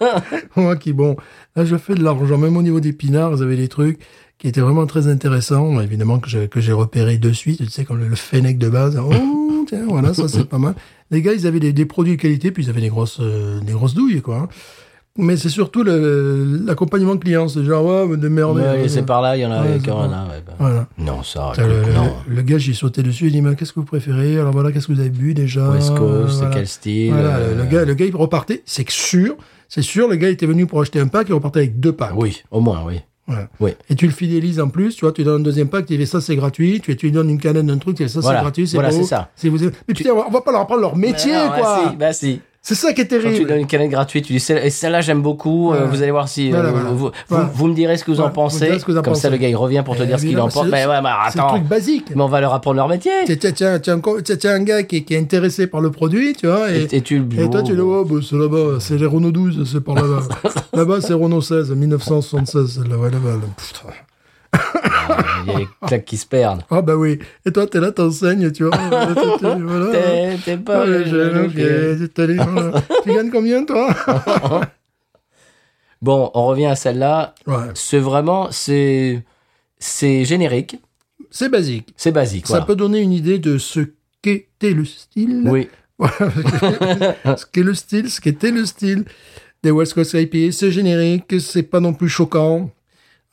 moi qui, bon, là, je fais de l'argent. Même au niveau des pinards, ils avaient des trucs qui étaient vraiment très intéressants, évidemment, que j'ai, que j'ai repéré de suite, tu sais, comme le, le Fennec de base. Oh, tiens, voilà, ça, c'est pas mal. Les gars, ils avaient des, des produits de qualité, puis ils avaient des grosses, euh, des grosses douilles, quoi. Mais c'est surtout le- l'accompagnement client. C'est genre, ouais, mais de merde. Ouais, c'est par là, il y en a Ouais, c'est un, bon. là, ouais, bah. Voilà. Non, ça, écoute, le, non. le- le gars, j'ai sauté dessus, il dit, mais qu'est-ce que vous préférez? Alors voilà, qu'est-ce que vous avez bu déjà? West Coast, Voilà. quel style Voilà, euh, le, le gars, le gars, il repartait, c'est sûr, c'est sûr, le gars était venu pour acheter un pack, il repartait avec deux packs. Oui, au moins, oui. Voilà. Oui. Et tu le fidélises en plus, tu vois, tu donnes un deuxième pack, tu dis ça c'est gratuit, tu, tu lui donnes une canette d'un truc, tu dis ça Voilà. c'est gratuit, c'est Voilà, c'est ça. Vous- Mais putain, on va- pas leur apprendre leur métier, quoi. si, bah si. C'est ça qui est Quand tu terrible. donnes une canette gratuite, tu dis celle-là j'aime beaucoup. euh, vous allez voir si Voilà, euh, voilà. Vous, vous- vous me direz ce que vous en vous pensez. que vous en Comme ça, pensez. le gars il revient pour te dire ce qu'il en pense. Mais ouais, mais C'est un attends. truc basique. Mais on va leur apprendre leur métier. Tiens, tiens, tiens, tiens, co- tiens, tiens, un gars qui, est- qui est intéressé par le produit, tu vois, et, Et, et tu et toi tu dis, oh, bah, c'est là-bas, c'est les Renault 12, c'est par là-bas. là-bas, c'est Renault 16, 1976, celle-là, ouais, là-bas. là. Il y a les claques qui se perdent. Ah bah oui. Et toi, t'es là, t'enseignes, tu vois. voilà. T'es t'es pas. Ah, le jeune, jeune, ok. ok, t'es allé, voilà. tu gagnes combien, toi Bon, on revient à celle-là. Ouais. C'est vraiment, c'est, c'est générique, C'est basique. c'est basique. Ça peut donner une idée de ce qu'était le style. Oui, ce qu'est le style, ce qu'était le style des West Coast IPA. C'est générique, c'est pas non plus choquant.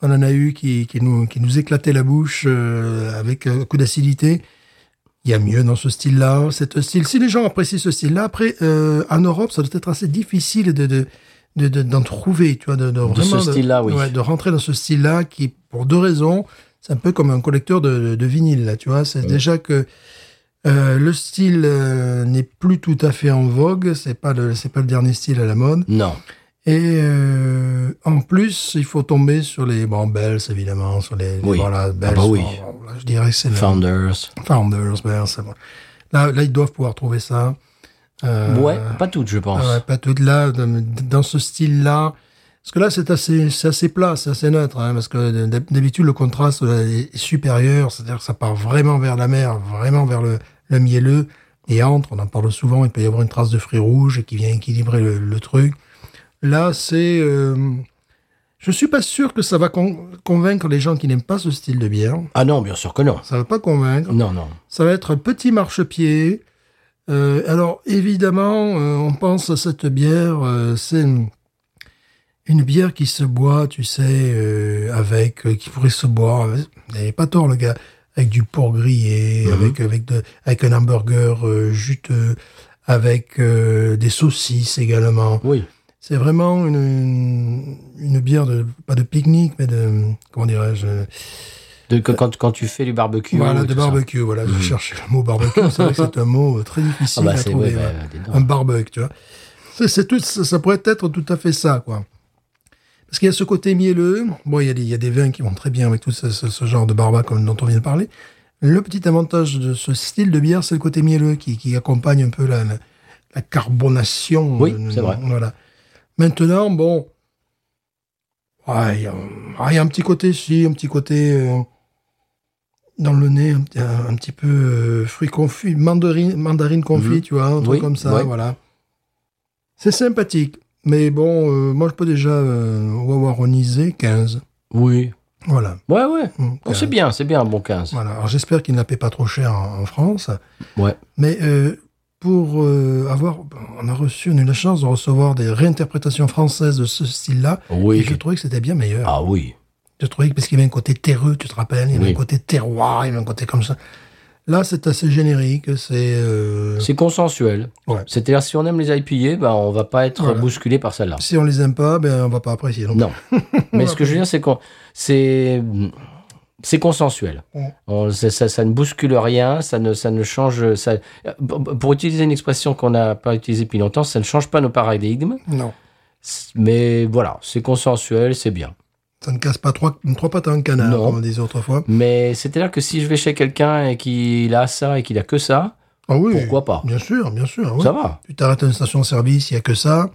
On en a eu qui, qui, nous, qui nous éclataient la bouche euh, avec un coup d'acidité. Il y a mieux dans ce style-là, cet style. Si les gens apprécient ce style-là, après, euh, en Europe, ça doit être assez difficile de, de, de, de- d'en trouver, tu vois, de, de, vraiment ce style-là, oui. ouais, de rentrer dans ce style-là qui, pour deux raisons, c'est un peu comme un collecteur de, de vinyle, là, tu vois. C'est déjà que euh, le style euh, n'est plus tout à fait en vogue, c'est pas le, c'est pas le dernier style à la mode. non. Et euh, en plus, il faut tomber sur les bon Bells évidemment, sur les, voilà Bells. Ah bah oui. bon, bon, là, je dirais que c'est le Founders. Founders, Bells. bon. Là, là, ils doivent pouvoir trouver ça. Euh, Ouais, pas toutes, je pense. ah ouais, pas tout là, dans, ce style-là. Parce que là, c'est assez, c'est assez plat, c'est assez neutre, hein, parce que d'hab- d'habitude, le contraste est supérieur, c'est-à-dire que ça part vraiment vers la mer, vraiment vers le, le mielleux, et entre, on en parle souvent, il peut y avoir une trace de fruits rouges qui vient équilibrer le, le truc. Là, c'est... Euh, je suis pas sûr que ça va con- convaincre les gens qui n'aiment pas ce style de bière. Ah non, bien sûr que non. Ça va pas convaincre. Non, non. Ça va être un petit marchepied. Euh, alors évidemment, euh, on pense à cette bière, euh, c'est une, une bière qui se boit, tu sais, avec, qui pourrait se boire. Il n'avait pas tort le gars, avec du porc grillé, Mhm. avec avec de, avec un hamburger juteux, avec des saucisses également. Oui. C'est vraiment une, une une bière de pas de pique-nique, mais de comment dirais-je De, quand, quand tu fais du barbecue. voilà, de ça. barbecue. Voilà, je cherchais le mot barbecue. C'est vrai que c'est un mot euh, très Ah difficile bah à trouver. ouais, bah. Un barbecue, tu vois. C'est, tout, ça, ça pourrait être tout à fait ça, quoi. Parce qu'il y a ce côté mielleux. Bon, il y a des, il y a des vins qui vont très bien avec tout ce, ce- ce genre de barba comme dont on vient de parler. Le petit avantage de ce style de bière, c'est le côté mielleux qui, qui accompagne un peu la, la, la carbonation. Oui, euh, c'est vrai. Voilà. Maintenant, bon, ouais, il y, a- ah, il y a un petit côté, si, un petit côté euh, dans le nez, un, petit- un- un petit peu euh, fruit confit, mandarine, mandarine confit, Mhm. tu vois, un truc Oui, comme ça, ouais. voilà. C'est sympathique. Mais bon, euh, moi, je peux déjà euh, wawaroniser 15. Oui. Voilà. Ouais, ouais. Mm, Oh, 15. c'est bien, c'est bien, un bon 15. Voilà. Alors, j'espère qu'il ne la paie pas trop cher en, en France. Ouais. Mais pour euh, avoir, on a reçu, on a eu la chance de recevoir des réinterprétations françaises de ce style-là. Et Oui. je trouvais que c'était bien meilleur. Ah oui. Je trouvais que parce qu'il y avait un côté terreux, tu te rappelles, il y avait Oui. un côté terroir, il y avait un côté comme ça. Là, c'est assez générique, c'est euh, C'est consensuel. Ouais. C'est-à-dire, si on aime les IPA, ben, on va pas être Voilà. bousculé par celle-là. si on les aime pas, ben on va pas apprécier. Donc. Non. Mais ce que je veux dire, c'est qu'on, c'est, c'est consensuel. On- ça, ça, ça ne bouscule rien, ça ne, ça ne change, ça, pour utiliser une expression qu'on n'a pas utilisée depuis longtemps, ça ne change pas nos paradigmes. Non, Mais voilà, c'est consensuel, c'est bien. ça ne casse pas trois, trois pattes à un canard, Non. comme on disait autrefois. Mais c'est-à-dire que si je vais chez quelqu'un et qu'il a ça et qu'il a que ça, Ah oui, pourquoi pas? Bien sûr, bien sûr. oui. Ça va. Tu t'arrêtes à une station-service, il y a que ça.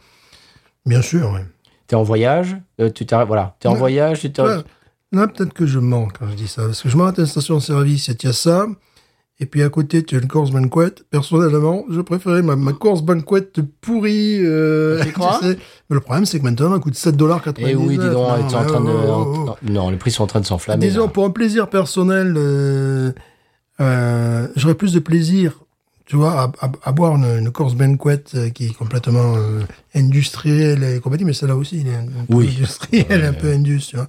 Bien sûr, oui. T'es en voyage, euh, tu t'arrêtes, voilà, t'es en Ouais. voyage, tu t'arrêtes. Ouais. Là, peut-être que je mens quand je dis ça. Parce que je m'arrête à une station-service et il y a ça. Et puis à côté, tu as une course banquet. Personnellement, je préférais ma, ma course banquet pourrie. Euh, Tu crois? sais. Mais le problème, c'est que maintenant, elle coûte 7,99$. Et Eh oui, dis donc, ils sont en train de, oh, oh. non, les prix sont en train de s'enflammer. Disons, là. pour un plaisir personnel, euh, euh, j'aurais plus de plaisir, tu vois, à, à- à boire une, une course banquet euh, qui est complètement industrielle et compagnie, mais celle-là aussi, elle est un, un peu Oui. industrielle, un peu indus, tu vois.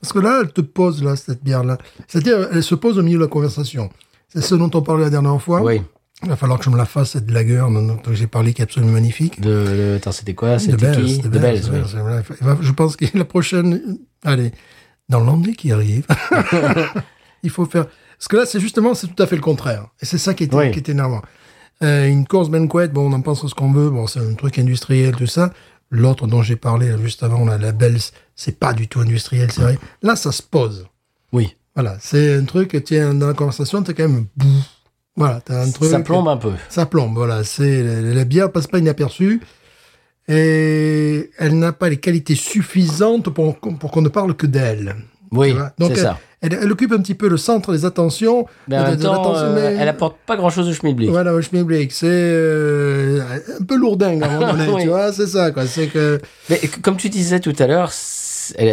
Parce que là, elle te pose, là, cette bière-là. C'est-à-dire, elle se pose au milieu de la conversation. C'est ce dont on parlait la dernière fois. Oui, Il va falloir que je me la fasse, cette lager dont, j'ai parlé, qui est absolument magnifique. de, de- attends, c'était quoi? C'était qui? de de oui. Je pense que la prochaine, allez, dans l'année qui arrive, il faut faire. Parce que là, c'est justement, c'est tout à fait le contraire. Et c'est ça qui est, Oui. qui est énervant. Euh, une course banquet, bon, on en pense ce qu'on veut, bon, c'est un truc industriel, tout ça. L'autre dont j'ai parlé juste avant, là, la Bells, c'est pas du tout industriel, c'est vrai. Là, ça se pose. Oui, Voilà, c'est un truc, tiens, dans la conversation, t'as quand même, bouf. voilà, t'as un truc. ça plombe un peu. Ça plombe, voilà. C'est la, la bière passe pas inaperçue et elle n'a pas les qualités suffisantes pour, qu'on- pour qu'on ne parle que d'elle. Oui, Donc c'est elle, ça. Elle, elle occupe un petit peu le centre des attentions. Mais en Des- même des temps, attentions, euh, mais- elle apporte pas grand-chose au schmilblick. Voilà, au Schmilblick, c'est euh, un peu lourdingue à un moment donné, Oui. tu vois, c'est ça, quoi. C'est que, Mais comme tu disais tout à l'heure,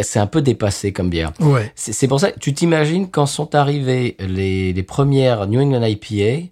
c'est un peu dépassé comme bière. ouais, c'est pour ça que tu t'imagines quand sont arrivées les, les premières New England IPA,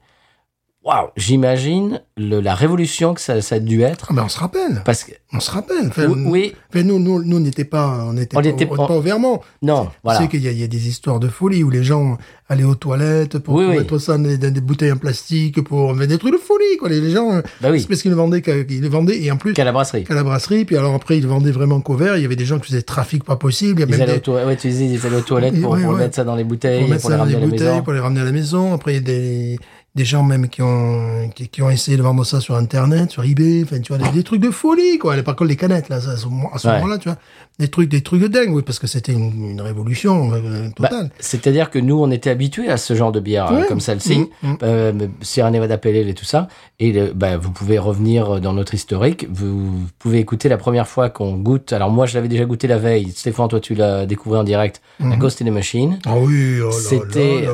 waouh, j'imagine la révolution que ça, ça a dû être. Ah, mais on se rappelle, Parce que, on se rappelle. Enfin, oui, enfin, nous, nous, nous, n'était pas, on n'était pas, on- pas- au Vermont. non, Tu voilà. sais qu'il y, y a des histoires de folie où les gens allaient aux toilettes pour, Oui, pour oui. mettre ça dans des, bouteilles en plastique, pour mais des trucs de folie, quoi. Les, gens, Bah oui, c'est parce qu'ils le vendaient, qu'ils le vendaient, et en plus, qu'à la brasserie. qu'à la brasserie, puis alors après, ils le vendaient vraiment qu'au verre. Il y avait des gens qui faisaient trafic pas possible. Il y a Ils même allaient, des, aux toilettes, ouais, tu disais, ils allaient aux toilettes pour, Ouais, pour ouais. mettre ça dans les bouteilles, pour pour, mettre ça les dans ramener à la bouteilles, maison. pour les ramener à la maison. Après, il y a des, des gens même qui ont, qui, qui ont essayé de vendre ça sur Internet, sur eBay. Enfin, tu vois, des, des trucs de folie, quoi. Par contre, les canettes, là, ça, à ce moment- à ce Ouais. moment-là, tu vois. Des trucs, des trucs de dingue, oui, parce que c'était une, une révolution euh, Bah, totale. C'est-à-dire que nous, on était habitués à ce genre de bière euh, comme celle-ci, mhm. euh, Sierra Nevada Pale Ale et tout ça. Et le- bah, vous pouvez revenir dans notre historique. Vous pouvez écouter la première fois qu'on goûte. Alors moi, je l'avais déjà goûté la veille. Stéphane, toi, tu l'as découvert en direct. La Mhm. Ghost in the Machine. Ah oui, oh C'était-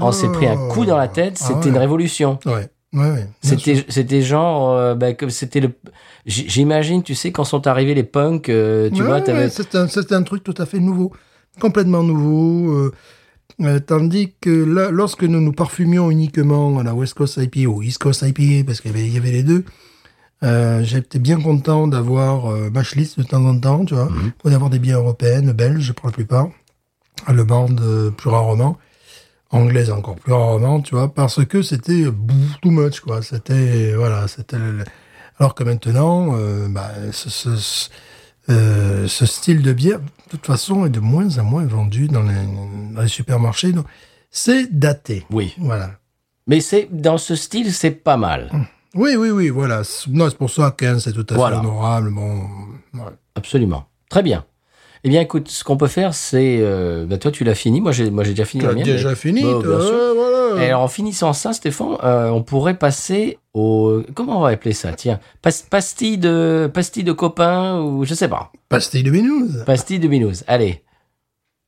On s'est pris un coup dans la tête. Ah C'était ouais. une révolution. Ouais, ouais, ouais. C'était, c'était genre, euh, bah, comme c'était le. J'imagine, tu sais, quand sont arrivés les punks, euh, tu Ouais, vois, t'avais. c'est un, truc tout à fait nouveau, complètement nouveau. euh, tandis que là, lorsque nous nous parfumions uniquement à la West Coast IPA ou East Coast IPA, parce qu'il y avait, il y avait les deux, j'étais bien content d'avoir Machlist de temps en temps, tu vois, Mhm. ou d'avoir des bières européennes, belges pour la plupart, allemandes plus rarement, anglaises encore plus rarement, tu vois, parce que c'était too much, quoi. C'était, voilà, c'était... Alors que maintenant, euh, bah, ce, ce- ce- euh, ce style de bière, de toute façon, est de moins en moins vendu dans les, dans les supermarchés. Donc, c'est daté. Oui. Voilà. Mais c'est dans ce style, c'est pas mal. Oui, oui, oui, voilà. Non, c'est pour ça 15, c'est tout à Voilà. fait honorable. Bon, ouais. Absolument. Très bien. Eh bien, écoute, ce qu'on peut faire, c'est... euh, bah, toi, tu l'as fini. Moi, j'ai moi, j'ai déjà fini Tu as déjà mais- fini, Bah, toi, bien sûr. ouais, voilà. Et alors, en finissant ça, Stéphane, euh, on pourrait passer au... Comment on va appeler ça Tiens, pas- pastille de pastille de copain ou je sais pas. Pastille de binouze. Pastille de binouze. Allez.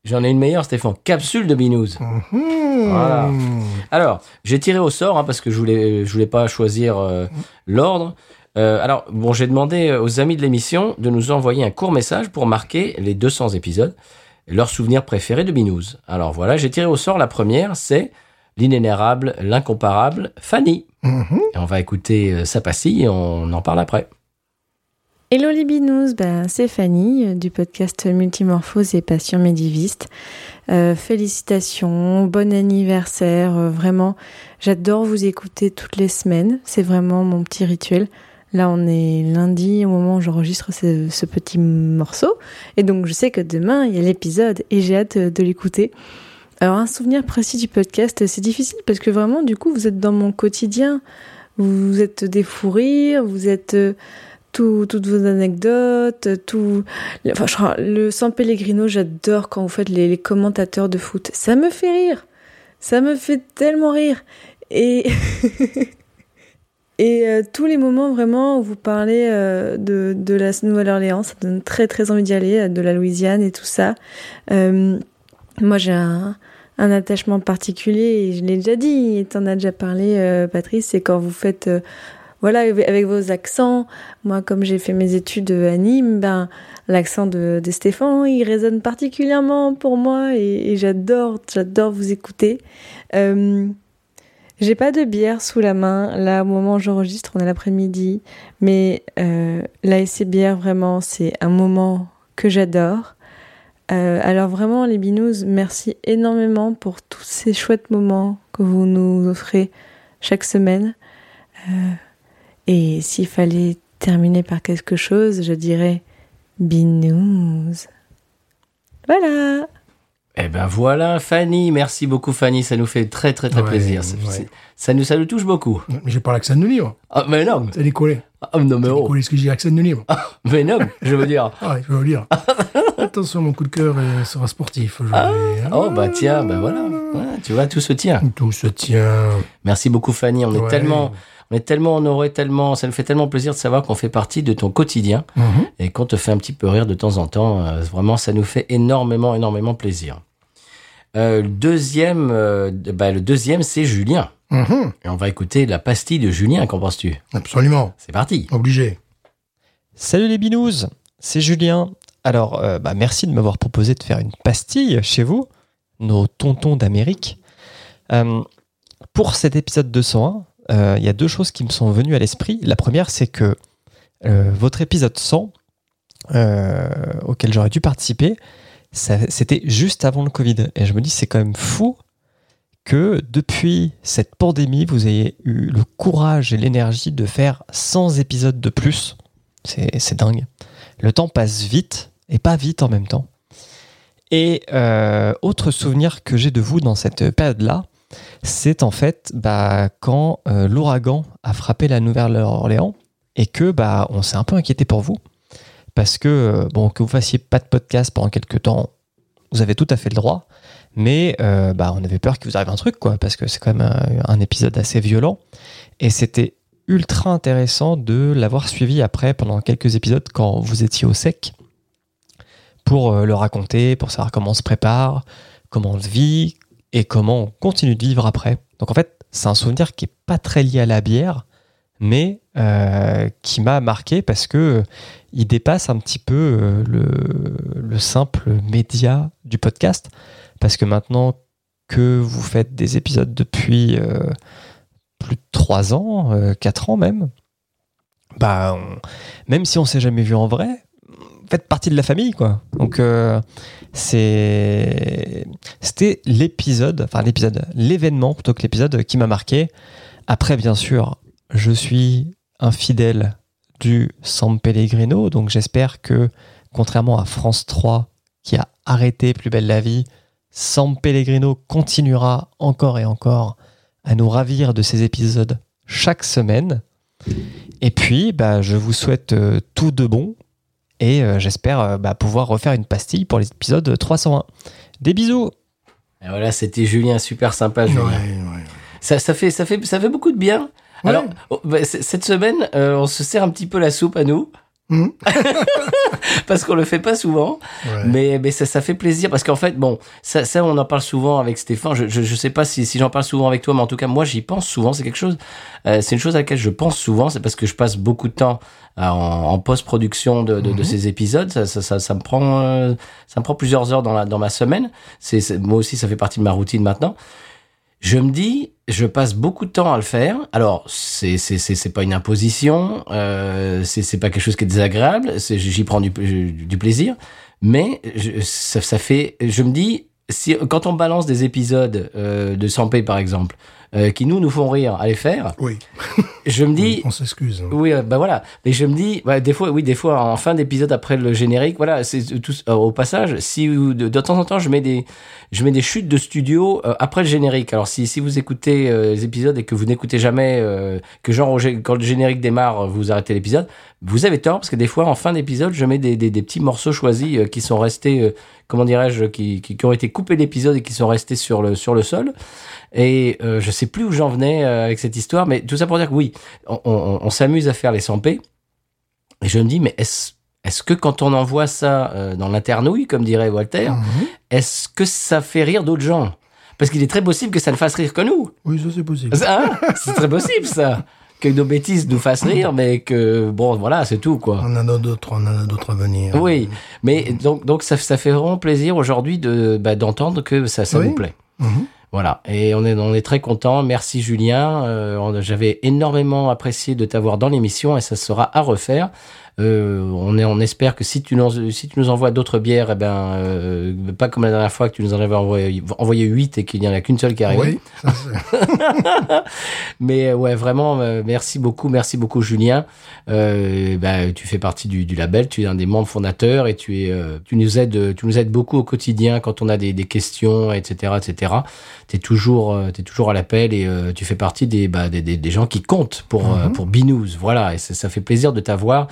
J'en ai une meilleure, Stéphane. Capsule de binouze. Mhm. Voilà. Alors, j'ai tiré au sort hein, parce que je voulais, je voulais pas choisir euh, l'ordre. Euh, alors, bon, j'ai demandé aux amis de l'émission de nous envoyer un court message pour marquer les 200 épisodes, leurs souvenirs préférés de Binous. Alors voilà, j'ai tiré au sort la première, c'est l'inénérable, l'incomparable Fanny. Mhm. Et on va écouter euh, sa pastille et on en parle après. Hello les binous, ben, c'est Fanny euh, du podcast Multimorphose et Passion médiviste. Euh, félicitations, bon anniversaire, euh, vraiment, j'adore vous écouter toutes les semaines, c'est vraiment mon petit rituel. Là on est lundi au moment où j'enregistre ce, petit morceau et donc je sais que demain il y a l'épisode et j'ai hâte de l'écouter. Alors un souvenir précis du podcast, c'est difficile parce que vraiment du coup vous êtes dans mon quotidien, vous êtes des fous rires, vous êtes... euh, tout- toutes vos anecdotes, tout. Enfin, je crois, le San Pellegrino, j'adore quand vous faites les, les commentateurs de foot. Ça me fait rire. Ça me fait tellement rire. Et. Et euh, tous les moments vraiment où vous parlez euh, de, de la Nouvelle-Orléans, ça donne très très envie d'y aller, euh, de la Louisiane et tout ça. Moi j'ai un, attachement particulier et je l'ai déjà dit, et t'en as déjà parlé Patrice, c'est quand vous faites voilà, avec vos accents. Moi, comme j'ai fait mes études à Nîmes, ben, l'accent de, Stéphane, il résonne particulièrement pour moi et j'adore, j'adore vous écouter. J'ai pas de bière sous la main. Là, au moment où j'enregistre, on est l'après-midi. Mais euh, l'ASC bière, vraiment, c'est un moment que j'adore. Euh, alors vraiment, les binous, merci énormément pour tous ces chouettes moments que vous nous offrez chaque semaine. Euh, et s'il fallait terminer par quelque chose, je dirais binous. Voilà. Eh ben voilà, Fanny. Merci beaucoup, Fanny. Ça nous fait très très très Ouais, plaisir. Ça, ouais. c'est- ça nous, ça nous touche beaucoup. Mais j'ai pas l'accent de livre. Ah, mais non. C'est décollé. Ah, non, mais C'est oh. décollé ce que j'ai l'accent de livre. Mais non, je veux dire. Ah, je vous dire. Attention, mon coup de cœur euh, sera sportif. aujourd'hui. Oh, bah tiens, ben voilà. Ouais, tu vois, tout se tient. Tout se tient. Merci beaucoup, Fanny. On est tellement, on est tellement honoré, tellement, ça nous fait tellement plaisir de savoir qu'on fait partie de ton quotidien Mhm. et qu'on te fait un petit peu rire de temps en temps. Euh, vraiment, ça nous fait énormément, énormément plaisir. Euh, le deuxième, euh, bah, le deuxième, c'est Julien. Mhm. Et on va écouter la pastille de Julien. Qu'en penses-tu? Absolument. C'est parti. Obligé. Salut les binous, c'est Julien. Alors, euh, bah, merci de m'avoir proposé de faire une pastille chez vous, nos tontons d'Amérique. Euh, pour cet épisode 201, euh, il y a deux choses qui me sont venues à l'esprit. La première, c'est que euh, votre épisode 100, euh, auquel j'aurais dû participer, c'était juste avant le Covid. Et je me dis, c'est quand même fou que depuis cette pandémie, vous ayez eu le courage et l'énergie de faire 100 épisodes de plus. C'est dingue. Le temps passe vite et pas vite en même temps. Et euh, autre souvenir que j'ai de vous dans cette période-là, c'est en fait bah, quand euh, l'ouragan a frappé la Nouvelle-Orléans et que bah, on s'est un peu inquiété pour vous. Parce que euh, bon, que vous fassiez pas de podcast pendant quelques temps, vous avez tout à fait le droit. Mais euh, bah, on avait peur qu'il vous arrive un truc, quoi, parce que c'est quand même un, épisode assez violent. Et c'était ultra intéressant de l'avoir suivi après pendant quelques épisodes quand vous étiez au sec pour euh, le raconter, pour savoir comment on se prépare, comment on vit et comment on continue de vivre après. Donc en fait, c'est un souvenir qui est pas très lié à la bière, mais euh, qui m'a marqué parce que euh, il dépasse un petit peu euh, le, le simple média du podcast. Parce que maintenant que vous faites des épisodes depuis plus de 3 ans, euh, 4 ans même, bah, même si on s'est jamais vu en vrai, faites partie de la famille, quoi. Donc, c'était l'épisode, enfin l'épisode, l'événement plutôt que l'épisode qui m'a marqué. Après, bien sûr, je suis un fidèle du San Pellegrino, donc j'espère que, contrairement à France 3, qui a arrêté Plus belle la vie, San Pellegrino continuera encore et encore à nous ravir de ces épisodes chaque semaine. Et puis, bah, je vous souhaite euh, tout de bon Et euh, j'espère euh, bah, pouvoir refaire une pastille pour l'épisode 301. Des bisous Et voilà, c'était Julien, super sympa, Julien. Ouais, ouais. Ça, ça, fait, ça, fait, ça fait beaucoup de bien. Ouais. Alors, oh, bah, cette semaine, euh, on se sert un petit peu la soupe à nous, Mhm. parce qu'on le fait pas souvent. Ouais. Mais, mais ça, ça fait plaisir parce qu'en fait, bon, ça, ça, on en parle souvent avec Stéphane. Je, je, je sais pas si, si j'en parle souvent avec toi, mais en tout cas, moi, j'y pense souvent. C'est quelque chose, euh, c'est une chose à laquelle je pense souvent. C'est parce que je passe beaucoup de temps euh, en, en post-production de, de, de ces épisodes. Ça, ça, ça, ça me prend, euh, ça me prend plusieurs heures dans la, dans ma semaine. C'est- moi aussi, ça fait partie de ma routine maintenant. Je me dis, je passe beaucoup de temps à le faire. Alors, c'est c'est c'est pas une imposition, euh, c'est c'est pas quelque chose qui est désagréable. J'y prends du du plaisir, mais je, ça ça fait. Je me dis, si quand on balance des épisodes euh, de Sampé par exemple, euh, qui nous nous font rire à les faire, Oui, je me dis, on s'excuse. oui, euh, bah voilà. Mais je me dis, ouais, des fois, oui, des fois, en fin d'épisode après le générique, voilà, c'est tout. euh, au passage, si de, de temps en temps, je mets des, je mets des chutes de studio euh, après le générique. Alors si si vous écoutez les épisodes et que vous n'écoutez jamais, que genre quand le générique démarre, vous arrêtez l'épisode, vous avez tort parce que des fois, en fin d'épisode, je mets des, des, des petits morceaux choisis qui sont restés, comment dirais-je, qui, qui, qui ont été coupés d'épisode et qui sont restés sur le sur le sol. Et euh, je sais plus où j'en venais euh, avec cette histoire, mais tout ça pour dire que oui, on, on, on s'amuse à faire les 100p. Et je me dis, mais est-ce est-ce que quand on envoie ça euh, dans l'internouille, comme dirait Walter, Mhm. est-ce que ça fait rire d'autres gens? Parce qu'il est très possible que ça ne fasse rire que nous. Oui, ça c'est possible. Hein? C'est très possible ça. Que nos bêtises nous fassent rire, mais que, bon, voilà, c'est tout, quoi. On en a d'autres, on en a d'autres à venir. Oui, mais donc, donc ça, ça fait vraiment plaisir aujourd'hui de bah, d'entendre que ça, ça Oui. vous plaît. Mhm. Voilà, et on est, on est très content. Merci Julien. Euh, J'avais énormément apprécié de t'avoir dans l'émission et ça sera à refaire. Euh, on, est, on espère que si tu nous, si tu nous envoies d'autres bières, eh ben, euh, pas comme la dernière fois que tu nous en avais envoyé, envoyé 8 et qu'il n'y en a qu'une seule qui est arrivée. Oui, ça. Mais euh, ouais, vraiment, merci beaucoup, merci beaucoup Julien. Euh, bah, tu fais partie du, du label, tu es un des membres fondateurs et tu es, tu nous aides, tu nous aides beaucoup au quotidien quand on a des, des questions, etc., etc. T'es toujours, euh, t'es toujours à l'appel et euh, tu fais partie des, bah, des, des, gens qui comptent pour euh, pour Binous. Voilà, et ça, ça fait plaisir de t'avoir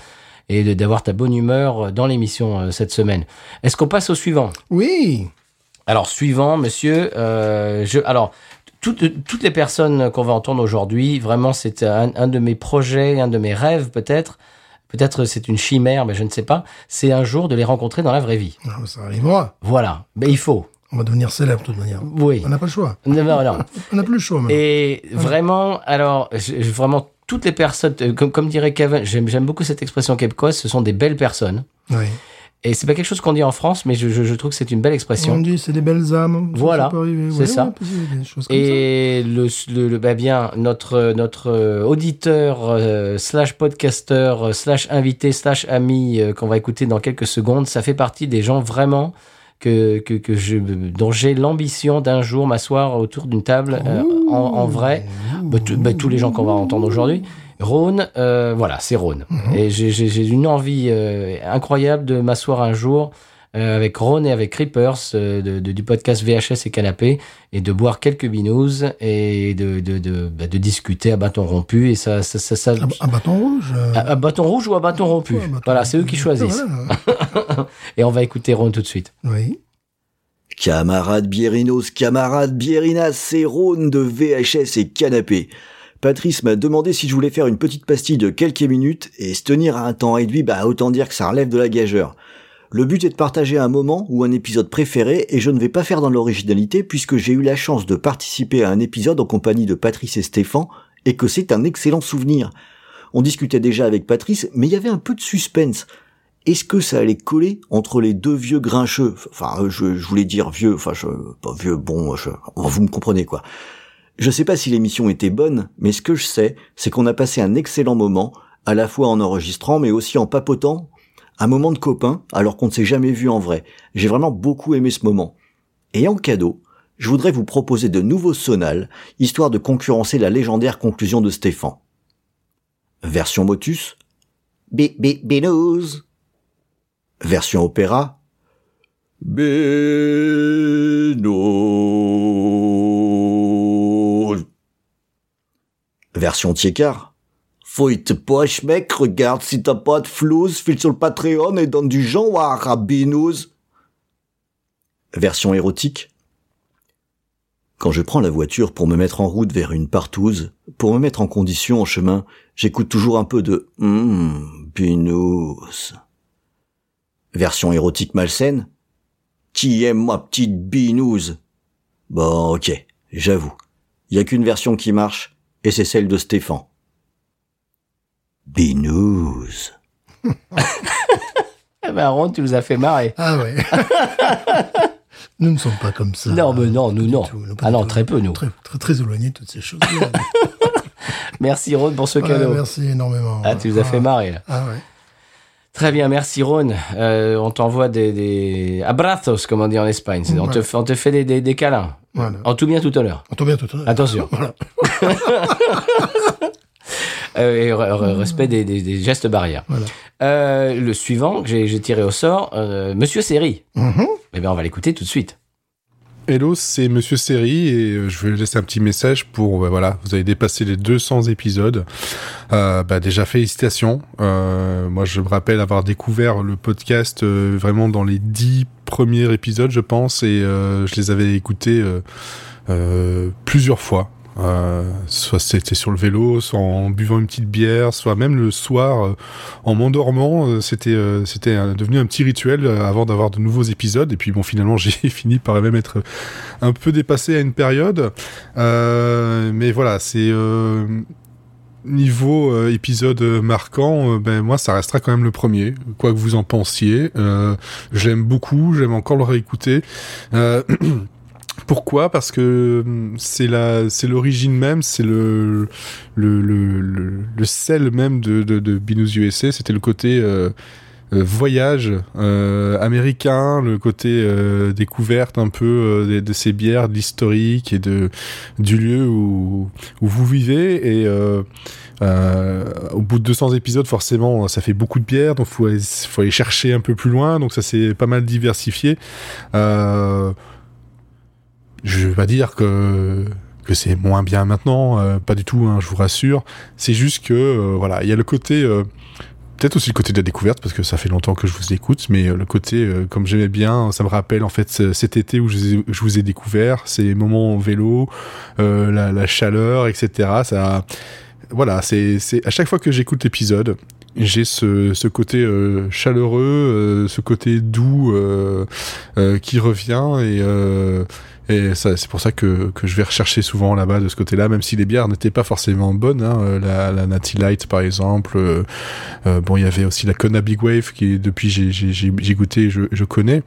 et d'avoir ta bonne humeur dans l'émission euh, cette semaine. Est-ce qu'on passe au suivant? Oui. Alors, suivant, monsieur, euh, je, alors, toutes, toutes les personnes qu'on va entendre aujourd'hui, vraiment, c'est un, un de mes projets, un de mes rêves, peut-être. Peut-être c'est une chimère, mais je ne sais pas. C'est un jour de les rencontrer dans la vraie vie. Ah, Ça arrivera. Voilà. Mais il faut. On va devenir célèbre de toute manière. Oui. On n'a pas le choix. Non, non, non. On n'a plus le choix. maintenant. Et vraiment, alors, je- vraiment, toutes les personnes, euh, comme, comme dirait Kevin, j'aime beaucoup cette expression québécoise, ce sont des belles personnes. Oui. Et c'est pas quelque chose qu'on dit en France, mais je, je, je trouve que c'est une belle On expression. dit c'est des belles âmes. Voilà, c'est ça. ouais, Et le, le, le- bah bien notre notre euh, auditeur euh, slash podcaster euh, slash invité slash ami euh, qu'on va écouter dans quelques secondes, ça fait partie des gens vraiment que que, que je dont j'ai l'ambition d'un jour m'asseoir autour d'une table euh, en, en vrai. Bah, tout- bah, tous les gens qu'on va entendre aujourd'hui. Rhône, euh, voilà, c'est Rhône. Et j'ai- une envie euh, incroyable de m'asseoir un jour euh, avec Ron et avec Creepers de, de- du podcast VHS et Canapé et de boire quelques binous et de, de, de, bah, de discuter à bâton rompu. Et ça, ça, ça, ça- un bâton rouge. à, à bâton rouge ou à bâton rompu. bâton voilà, c'est eux qui choisissent. Voilà. Et on va écouter Ron tout de suite. Oui. Camarades Biérinos, camarades Biérinas, Rhône de VHS et Canapé. Patrice m'a demandé si je voulais faire une petite pastille de quelques minutes et se tenir à un temps réduit, bah autant dire que ça relève de la gageure. Le but est de partager un moment ou un épisode préféré et je ne vais pas faire dans l'originalité puisque j'ai eu la chance de participer à un épisode en compagnie de Patrice et Stéphane et que c'est un excellent souvenir. On discutait déjà avec Patrice, mais il y avait un peu de suspense. Est-ce que ça allait coller entre les deux vieux grincheux? Enfin, euh, je, voulais dire vieux, enfin, je, pas vieux, bon, je, vous me comprenez quoi. Je sais pas si l'émission était bonne, mais ce que je sais, c'est qu'on a passé un excellent moment, à la fois en enregistrant, mais aussi en papotant, un moment de copain, alors qu'on ne s'est jamais vu en vrai. J'ai vraiment beaucoup aimé ce moment. Et en cadeau, je voudrais vous proposer de nouveaux sonals, histoire de concurrencer la légendaire conclusion de Stéphane. Version Motus, Bi bi binous. Version opéra, Binous. Version Tiécart, Fouille tes poches, mec, regarde si t'as pas de flouze, file sur le Patreon et donne du genre à Rabinous. Version érotique. Quand je prends la voiture pour me mettre en route vers une partouze, pour me mettre en condition en chemin, j'écoute toujours un peu de Hum, binous. Version érotique malsaine. Qui aime ma petite binouze? Bon, ok, j'avoue. Il y a qu'une version qui marche, et c'est celle de Stéphane. Binouze. Eh ben, Ron, tu nous as fait marrer. Ah ouais. nous ne sommes pas comme ça. Non, mais non, nous, non. tout, pas Ah non, tout. très peu, nous. Très, très, très éloignés de toutes ces choses. Merci, Ron, pour ce Ouais, cadeau. merci énormément. Ah, tu nous as fait marrer, là. Ah ouais. Très bien, merci, Ron. Euh, on t'envoie des, des abrazos, comme on dit en Espagne. On, te, fait- on te fait des, des, des câlins. Voilà. En tout bien, tout honneur. On tombe bien tout à l'heure. Attention. Voilà. Euh, et re- re- respect des, des- des gestes barrières. Voilà. Euh, le suivant que j'ai tiré au sort, euh, Monsieur Seri. Mhm. Eh bien, on va l'écouter tout de suite. Hello, c'est Monsieur Seri et euh, je vais laisser un petit message pour euh, voilà, vous avez dépassé les 200 épisodes. Euh, bah déjà félicitations. Euh, moi, je me rappelle avoir découvert le podcast vraiment dans les 10 premiers épisodes, je pense, et je les avais écoutés plusieurs fois. Euh, soit c'était sur le vélo, soit en buvant une petite bière, soit même le soir euh, en m'endormant. euh, c'était euh, c'était devenu un petit rituel euh, avant d'avoir de nouveaux épisodes. Et puis bon, finalement, j'ai fini par même être un peu dépassé à une période. Euh, mais voilà, c'est niveau euh, épisode marquant. ben moi, ça restera quand même le premier, quoi que vous en pensiez. Euh, J'aime beaucoup, j'aime encore le réécouter. Pourquoi? Parce que hum, c'est la, c'est l'origine même, c'est le, le, le, sel même de, de, Binous USA. C'était le côté euh, euh, voyage euh, américain, le côté découverte un peu de, ces bières, de l'historique et de du lieu où, où vous vivez. Et au bout de 200 épisodes, forcément, ça fait beaucoup de bières, donc faut faut aller chercher un peu plus loin. Donc ça s'est pas mal diversifié. Je vais pas dire que que c'est moins bien maintenant, euh, pas du tout, hein, je vous rassure. C'est juste que euh, voilà, il y a le côté euh, peut-être aussi le côté de la découverte parce que ça fait longtemps que je vous écoute, mais euh, le côté euh, comme j'aimais bien, ça me rappelle en fait ce- cet été où je, vous ai- découvert, ces moments en vélo, euh, la, la chaleur, etc. Ça, voilà, c'est à chaque fois que j'écoute l'épisode, j'ai ce, ce côté euh, chaleureux, euh, ce côté doux euh, qui revient et et c'est pour ça que, que je vais rechercher souvent là-bas de ce côté-là, même si les bières n'étaient pas forcément bonnes. Hein, euh, la, la Natty Light, par exemple. euh, euh, bon, il y avait aussi la Kona Big Wave qui, depuis, j'ai, goûté, je, je connais.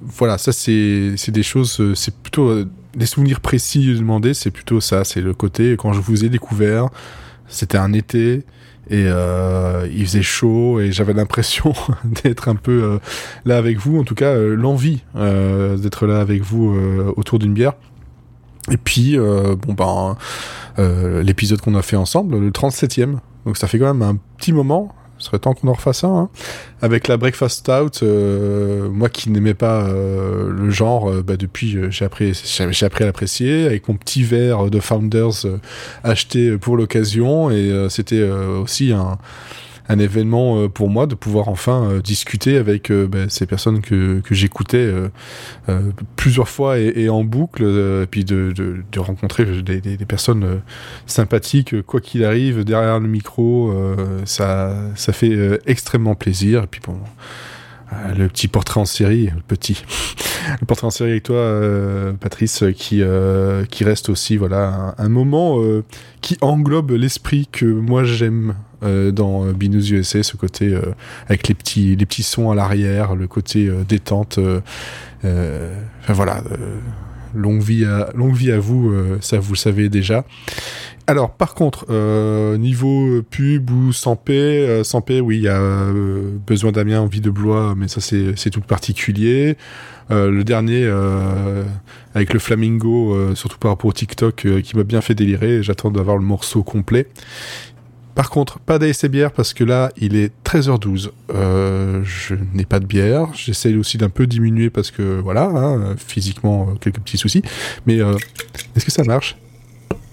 Voilà, ça, c'est, des choses, c'est plutôt des souvenirs précis demandés. C'est plutôt ça, c'est le côté quand je vous ai découvert. C'était un été et euh, il faisait chaud et j'avais l'impression d'être un peu euh, là avec vous, en tout cas euh, l'envie d'être là avec vous autour d'une bière. Et puis bon ben l'épisode qu'on a fait ensemble, le 37e, donc ça fait quand même un petit moment. Ce serait temps qu'on en refasse un. Hein. Avec la Breakfast Stout, euh, moi qui n'aimais pas euh, le genre, euh, bah, depuis euh, j'ai appris, j'ai appris à l'apprécier. Avec mon petit verre de Founders euh, acheté pour l'occasion, et c'était aussi un, un événement euh, pour moi de pouvoir enfin euh, discuter avec euh, bah, ces personnes que, que j'écoutais plusieurs fois et, en boucle, et puis de, de, rencontrer des, personnes sympathiques, quoi qu'il arrive, derrière le micro, ça, ça fait extrêmement plaisir. Et puis bon, le petit portrait en série, le petit, le portrait en série avec toi, Patrice, qui qui reste aussi voilà un, moment qui englobe l'esprit que moi j'aime euh, dans euh, Binous USA, ce côté euh, avec les petits les petits sons à l'arrière, le côté détente. enfin voilà. Longue vie à, longue vie à vous, ça vous le savez déjà. Alors, par contre, niveau pub ou sans paix, sans paix, oui, il y a besoin d'Amiens, envie de Blois, mais ça c'est tout particulier. Le dernier avec le flamingo, surtout par rapport au TikTok, qui m'a bien fait délirer. J'attends d'avoir le morceau complet. Par contre, pas d'ASC bière parce que là, il est 13h12. Euh, je n'ai pas de bière. J'essaye aussi d'un peu diminuer parce que voilà, hein, physiquement euh, quelques petits soucis. Mais euh, est-ce que ça marche?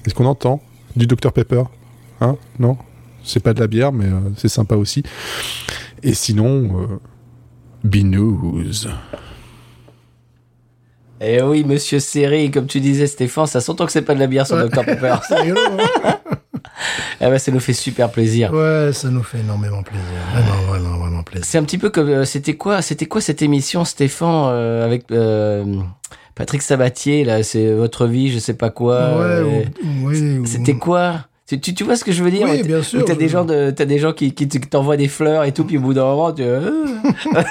Est-ce qu'on entend du Dr Pepper? Hein? Non? C'est pas de la bière, mais euh, c'est sympa aussi. Et sinon, euh, Binous. Eh oui, monsieur Série, comme tu disais, Stéphane, ça s'entend que c'est pas de la bière sur Ouais. Dr Pepper. Eh ben, ça nous fait super plaisir. Ouais, ça nous fait énormément plaisir. Vraiment, vraiment, vraiment plaisir. C'est un petit peu comme euh, c'était quoi c'était quoi cette émission Stéphane euh, avec euh, Patrick Sabatier là c'est votre vie je sais pas quoi ouais, euh, ou- oui, ou- c'était quoi? Tu, tu, tu vois ce que je veux dire Oui, bien sûr, t'as des gens de t'as des gens qui, qui t'envoient des fleurs et tout puis au bout d'un moment tu euh,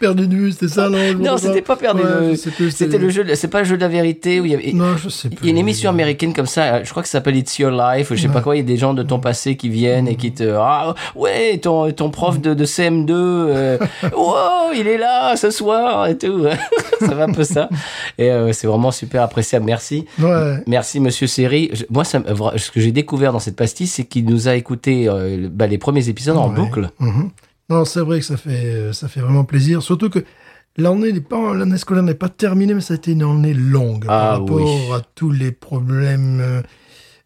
Perdu de vue, c'était ça, non non c'était pas perdu Ouais, de- plus, c'était le jeu c'est pas le jeu de la vérité où il y avait Non, je sais plus. il y a une émission américaine comme ça, je crois que ça s'appelle It's Your Life, ou je sais pas quoi, il y a des gens de ton passé qui viennent et qui te... Ah ouais, ton, ton prof de, de CM2, euh, wow, il est là ce soir et tout. ça va un peu ça. Et euh, c'est vraiment super appréciable, merci. Ouais. Merci Monsieur Seri. Moi, ça, ce que j'ai découvert dans cette pastille, c'est qu'il nous a écouté euh, bah, les premiers épisodes en Ouais. boucle. Mhm. Non, c'est vrai que ça fait, euh, ça fait vraiment plaisir. Surtout que l'année pas, l'année scolaire n'est pas terminée, mais ça a été une année longue Ah, par rapport oui. à tous les problèmes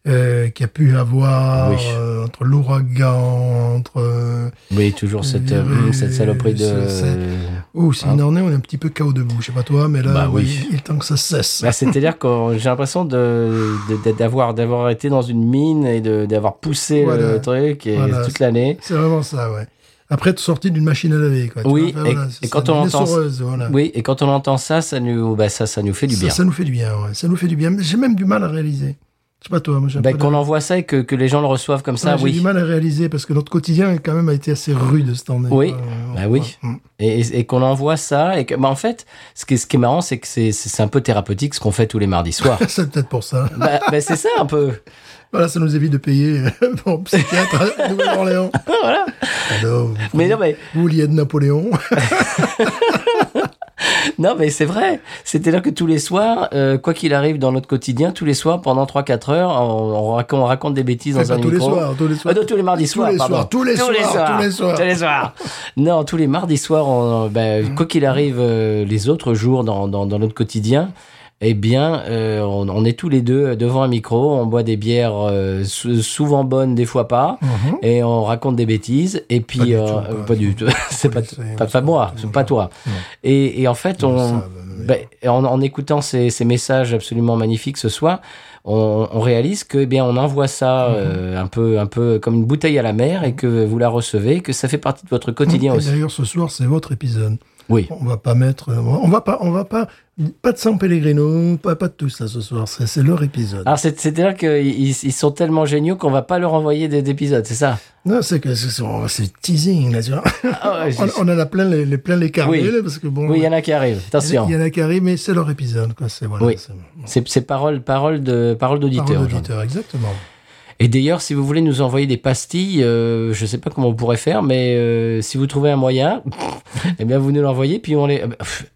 euh, qu'il y a pu avoir Oui. euh, entre l'ouragan, entre. euh, Oui, toujours cette, euh, cette saloperie de... c'est- Oh, c'est une année, on est un petit peu chaos debout. Je sais pas toi, mais là, Bah oui. il est temps que ça cesse. Bah, C'est-à-dire que j'ai l'impression de, de- d'avoir, d'avoir été dans une mine et d'avoir poussé Voilà. le truc et Voilà. toute l'année. C'est vraiment ça, ouais. Après être sorti d'une machine à laver, quoi. Oui, vois, et- voilà, et quand on entend- voilà. Oui, et quand on entend ça, ça nous, bah, ça, ça nous fait du Ça- bien. Ça, nous fait du bien, ouais. Ça nous fait du bien. J'ai même du mal à réaliser. Je sais pas toi, moi de- qu'on envoie ça et que, que les gens le reçoivent comme ça, Ouais, J'ai du oui. mal à réaliser parce que notre quotidien quand même a été assez rude cette année. Oui. Bah oui. Mm. Et, et- et qu'on envoie ça et que, bah, en fait, ce qui est, ce qui est marrant, c'est que c'est, un peu thérapeutique ce qu'on fait tous les mardis soirs. C'est peut-être pour ça. bah, bah, c'est ça un peu. Voilà, ça nous évite de payer euh, pour psychiatre à Nouvelle-Orléans. voilà. Alors, vous, Mais non, mais, vous vouliez de Napoléon? non, mais c'est vrai. C'est-à-dire que tous les soirs, euh, quoi qu'il arrive dans notre quotidien, tous les soirs, pendant 3-4 heures, on, on raconte, on raconte des bêtises dans Enfin, un tous les micro. soirs, tous les soirs. Ah non, tous les mardis soirs, les pardon. soirs, tous les soirs, tous les soirs. tous les soirs. Non, tous les mardis soirs, on- ben, quoi qu'il arrive euh, les autres jours dans, dans, dans notre quotidien, eh bien, euh, on, on est tous les deux devant un micro, on boit des bières euh, sou- souvent bonnes, des fois pas, Mhm. et on raconte des bêtises. Et puis, Pas du tout, c'est pas, pas, pas moi, c'est pas toi. Et, et en fait, on, mais- ben, en, en écoutant ces, ces messages absolument magnifiques ce soir, on, on réalise que eh bien on envoie ça Mhm. euh, un peu un peu comme une bouteille à la mer et que vous la recevez, que ça fait partie de votre quotidien Et aussi. D'ailleurs, ce soir, c'est votre épisode. Oui. On va pas mettre, on va pas, on va pas, pas de San Pellegrino, pas, pas de tout ça ce soir. C'est leur épisode. Alors c'est- c'est-à-dire qu'ils ils sont tellement géniaux qu'on va pas leur envoyer des- d'épisodes, c'est ça? Non, c'est que c'est teasing, là, tu vois. Ah ouais, on, en a plein les, les, plein les carnets, Oui. là, parce que bon. Oui, il y en a qui arrivent. Attention. Il y en a qui arrivent, mais c'est leur épisode. C'est, voilà. Oui. c'est- C'est c'est parole parole de parole Parole d'auditeur. aujourd'hui. d'auditeur, exactement. Et d'ailleurs, si vous voulez nous envoyer des pastilles, euh, je sais pas comment on pourrait faire, mais euh, si vous trouvez un moyen, eh bien vous nous l'envoyez, puis on les. euh,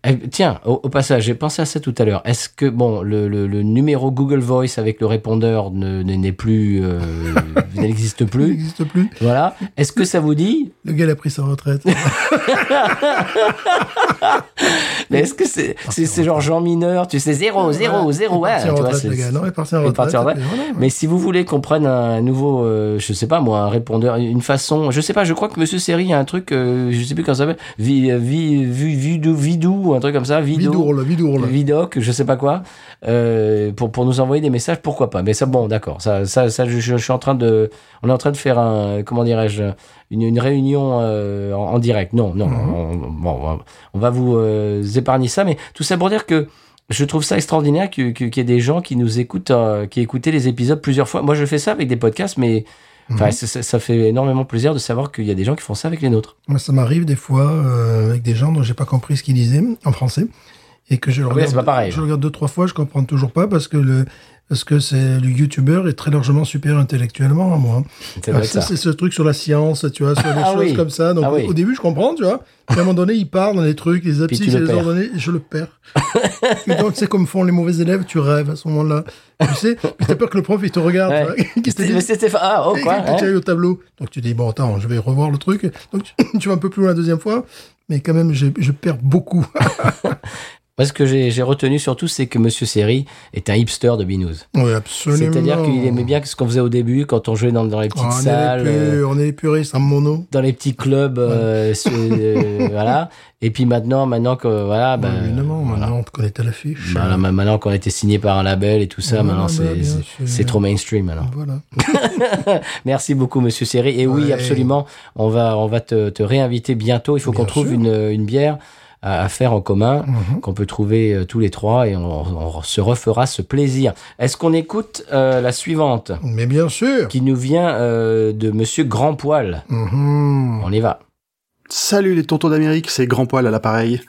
eh, tiens, au, au passage, j'ai pensé à ça tout à l'heure. Est-ce que bon, le, le, le numéro Google Voice avec le répondeur ne n'est plus, euh, n'existe plus? n'existe plus. Voilà. Est-ce que ça vous dit? Le gars, a pris sa retraite. Mais est-ce que c'est c'est genre Jean Mineur, tu sais zéro zéro zéro Il est ouais, parti tu en vois, retraite, c'est- le gars. Non, il est parti en retraite. en ouais. Mais si vous voulez qu'on prenne un nouveau, euh, je sais pas moi, un répondeur, une façon, je sais pas, je crois que Monsieur Seri a un truc, euh, je sais plus comment ça s'appelle, vi, vi, vi, vidou, vidou, ou un truc comme ça, vidou, Vidourle, vidourle. vidoc, je sais pas quoi, euh, pour pour nous envoyer des messages, pourquoi pas. Mais ça, bon, d'accord, ça, ça, ça, je, je suis en train de, on est en train de faire un, comment dirais-je, une, une réunion euh, en, en direct. Non, non, on, bon, on va- on va vous euh, épargner ça, mais tout ça pour dire que je trouve ça extraordinaire qu'il y ait des gens qui nous écoutent, euh, qui écoutaient les épisodes plusieurs fois. Moi, je fais ça avec des podcasts, mais enfin, ça, fait énormément plaisir de savoir qu'il y a des gens qui font ça avec les nôtres. Moi, ça m'arrive des fois euh, avec des gens dont j'ai pas compris ce qu'ils disaient en français et que je le Oui, regarde, c'est pas pareil. je le regarde deux trois fois, je comprends toujours pas parce que le parce que c'est le youtubeur est très largement supérieur intellectuellement à moi. C'est Alors vrai ça, ça. c'est ce truc sur la science, tu vois, sur des Ah choses oui. comme ça. Donc Ah oui. au début, je comprends, tu vois. Puis à un moment donné, il part dans les trucs, les abscisses les perds. ordonnées, et je le perds. et donc, c'est comme font les mauvais élèves, tu rêves à ce moment-là. Tu sais, puis t'as peur que le prof, il te regarde, Ouais. qu'il te C'était- ah oh quoi hein tu au tableau. Donc tu dis, bon, attends, je vais revoir le truc. Donc tu, tu vas un peu plus loin la deuxième fois, mais quand même, je, je perds beaucoup. Moi, ce que j'ai retenu surtout, c'est que Monsieur Seri est un hipster de Binous. Oui, absolument. C'est-à-dire qu'il aimait bien ce qu'on faisait au début quand on jouait dans, dans les petites on, salles. est les euh, on est les puristes en mono. dans les petits clubs, euh, euh, voilà. Et puis maintenant, maintenant que voilà, Bah, ben, évidemment, voilà. maintenant, on connaît à l'affiche. Bah, ma- maintenant qu'on a été signé par un label et tout ça, Ouais, maintenant bah, c'est trop mainstream alors. Voilà. Merci beaucoup Monsieur Seri. Et oui, Ouais. absolument, on va on va te, te réinviter bientôt. Il faut qu'on trouve une bière à, à faire en commun Mhm. qu'on peut trouver euh, tous les trois et on, on se refera ce plaisir. Est-ce qu'on écoute euh, la suivante? Mais bien sûr. qui nous vient euh, de Monsieur Grand Poil Mhm. On y va. Salut les tontons d'Amérique, c'est Grand Poil à l'appareil.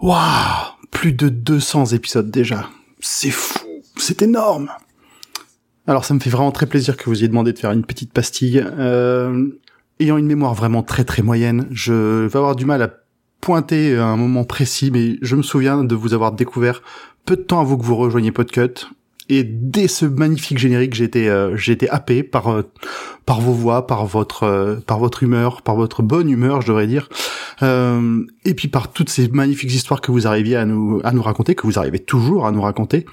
Waouh Plus de 200 épisodes déjà. C'est fou, c'est énorme. Alors ça me fait vraiment très plaisir que vous ayez demandé de faire une petite pastille. Euh, ayant une mémoire vraiment très très moyenne, je vais avoir du mal à pointer à un moment précis, mais je me souviens de vous avoir découvert peu de temps avant que vous rejoigniez Podcut. Et dès ce magnifique générique, été, euh, été happé par euh, par vos voix, par votre euh, par votre humeur, par votre bonne humeur, je devrais dire, euh, et puis par toutes ces magnifiques histoires que vous arriviez à nous à nous raconter, que vous arrivez toujours à nous raconter.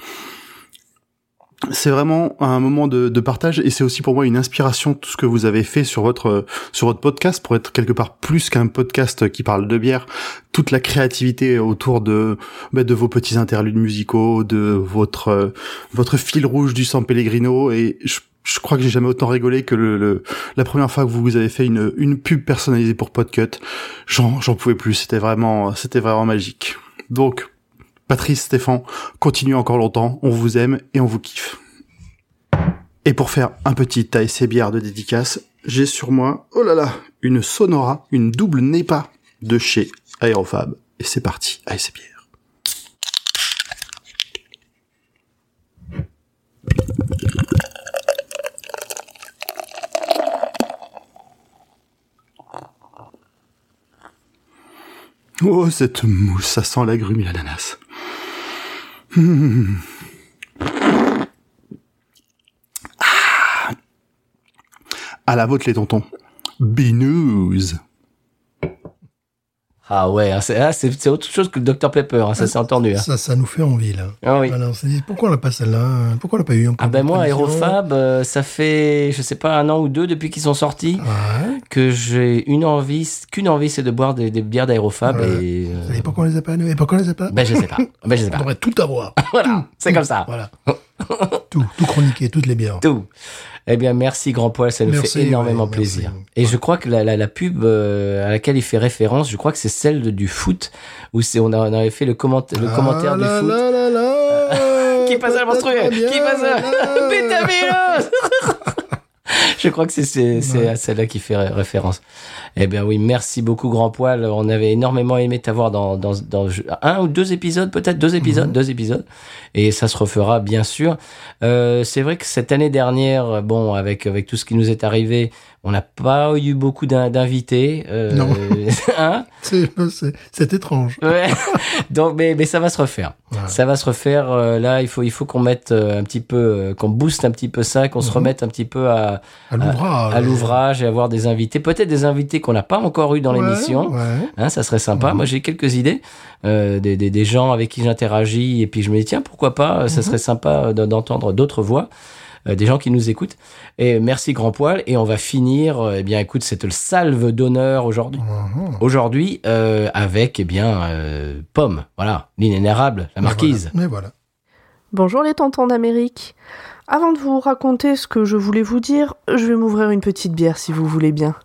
C'est vraiment un moment de, de partage et c'est aussi pour moi une inspiration tout ce que vous avez fait sur votre sur votre podcast pour être quelque part plus qu'un podcast qui parle de bière, toute la créativité autour de bah, de vos petits interludes musicaux, de votre euh, votre fil rouge du San Pellegrino et je, je crois que j'ai jamais autant rigolé que le, le- la première fois que vous avez fait une une pub personnalisée pour Podcut. J'en j'en pouvais plus, c'était vraiment c'était vraiment magique. Donc Patrice, Stéphane, continuez encore longtemps, on vous aime et on vous kiffe. Et pour faire un petit ASC bière de dédicace, j'ai sur moi, oh là là, une Sonora, une double NEPA de chez Aerofab. Et c'est parti, bière. Oh, cette mousse, ça sent l'agrumes et l'ananas. Ah. À la vôtre, les tontons. Binous. Ah ouais, hein, c'est ah, c'est autre chose que le Dr Pepper, hein, ça s'est entendu. hein. Ça, ça nous fait envie, là. Ah oui. Voilà, on s'est dit, pourquoi on n'a pas celle-là Pourquoi on n'a pas eu Ah ben moi, Aerofab, euh, ça fait, je sais pas, un an ou deux depuis qu'ils sont sortis, Ouais. que j'ai une envie, qu'une envie, c'est de boire des, des bières d'Aerofab Ouais. et... euh, savez pourquoi on les a pas, Et pourquoi on les a pas ben je sais pas, ben je sais On pas. devrait tout avoir. Voilà, c'est comme ça. Voilà. tout, tout chroniquer, toutes les bières. Tout. Eh bien, merci Grand Poil, ça nous Merci, fait énormément plaisir. merci. Et je crois que la, la, la pub euh, à laquelle il fait référence, je crois que c'est celle de- du foot, où c'est on, a- on avait fait le, commenta- le commentaire Ah du là foot. là là là Qui passe à la bien, Qui passe à... Je crois que c'est à celle-là qui fait ré- référence. Eh bien oui, merci beaucoup Grand Poil. On avait énormément aimé t'avoir dans, dans, dans un ou deux épisodes, peut-être? Deux épisodes, Mhm. deux épisodes. Et ça se refera bien sûr. Euh, c'est vrai que cette année dernière, bon, avec avec tout ce qui nous est arrivé, on n'a pas eu beaucoup d'in- d'invités. Euh, Non. hein? C'est étrange. Ouais. Donc, mais, mais ça va se refaire. Ça va se refaire. euh, là, il faut, il faut qu'on mette euh, un petit peu, qu'on booste un petit peu ça, qu'on se Mhm. remette un petit peu à, À l'ouvrage. et avoir des invités. Peut-être des invités qu'on n'a pas encore eu dans Ouais, l'émission. Hein, ça serait sympa. Mhm. Moi, j'ai quelques idées, euh, des, des, des gens avec qui j'interagis, et puis je me dis tiens, pourquoi pas? Ça Mhm. serait sympa d'en- d'entendre d'autres voix, des gens qui nous écoutent. Et merci Grand Poil. Et on va finir. euh, eh bien, écoute, cette salve d'honneur aujourd'hui. Mhm. Aujourd'hui, euh, avec eh bien euh, Pomme, voilà, l'inénérable, la Mais marquise. voilà. Mais voilà. Bonjour les tontons d'Amérique. Avant de vous raconter ce que je voulais vous dire, je vais m'ouvrir une petite bière si vous voulez bien.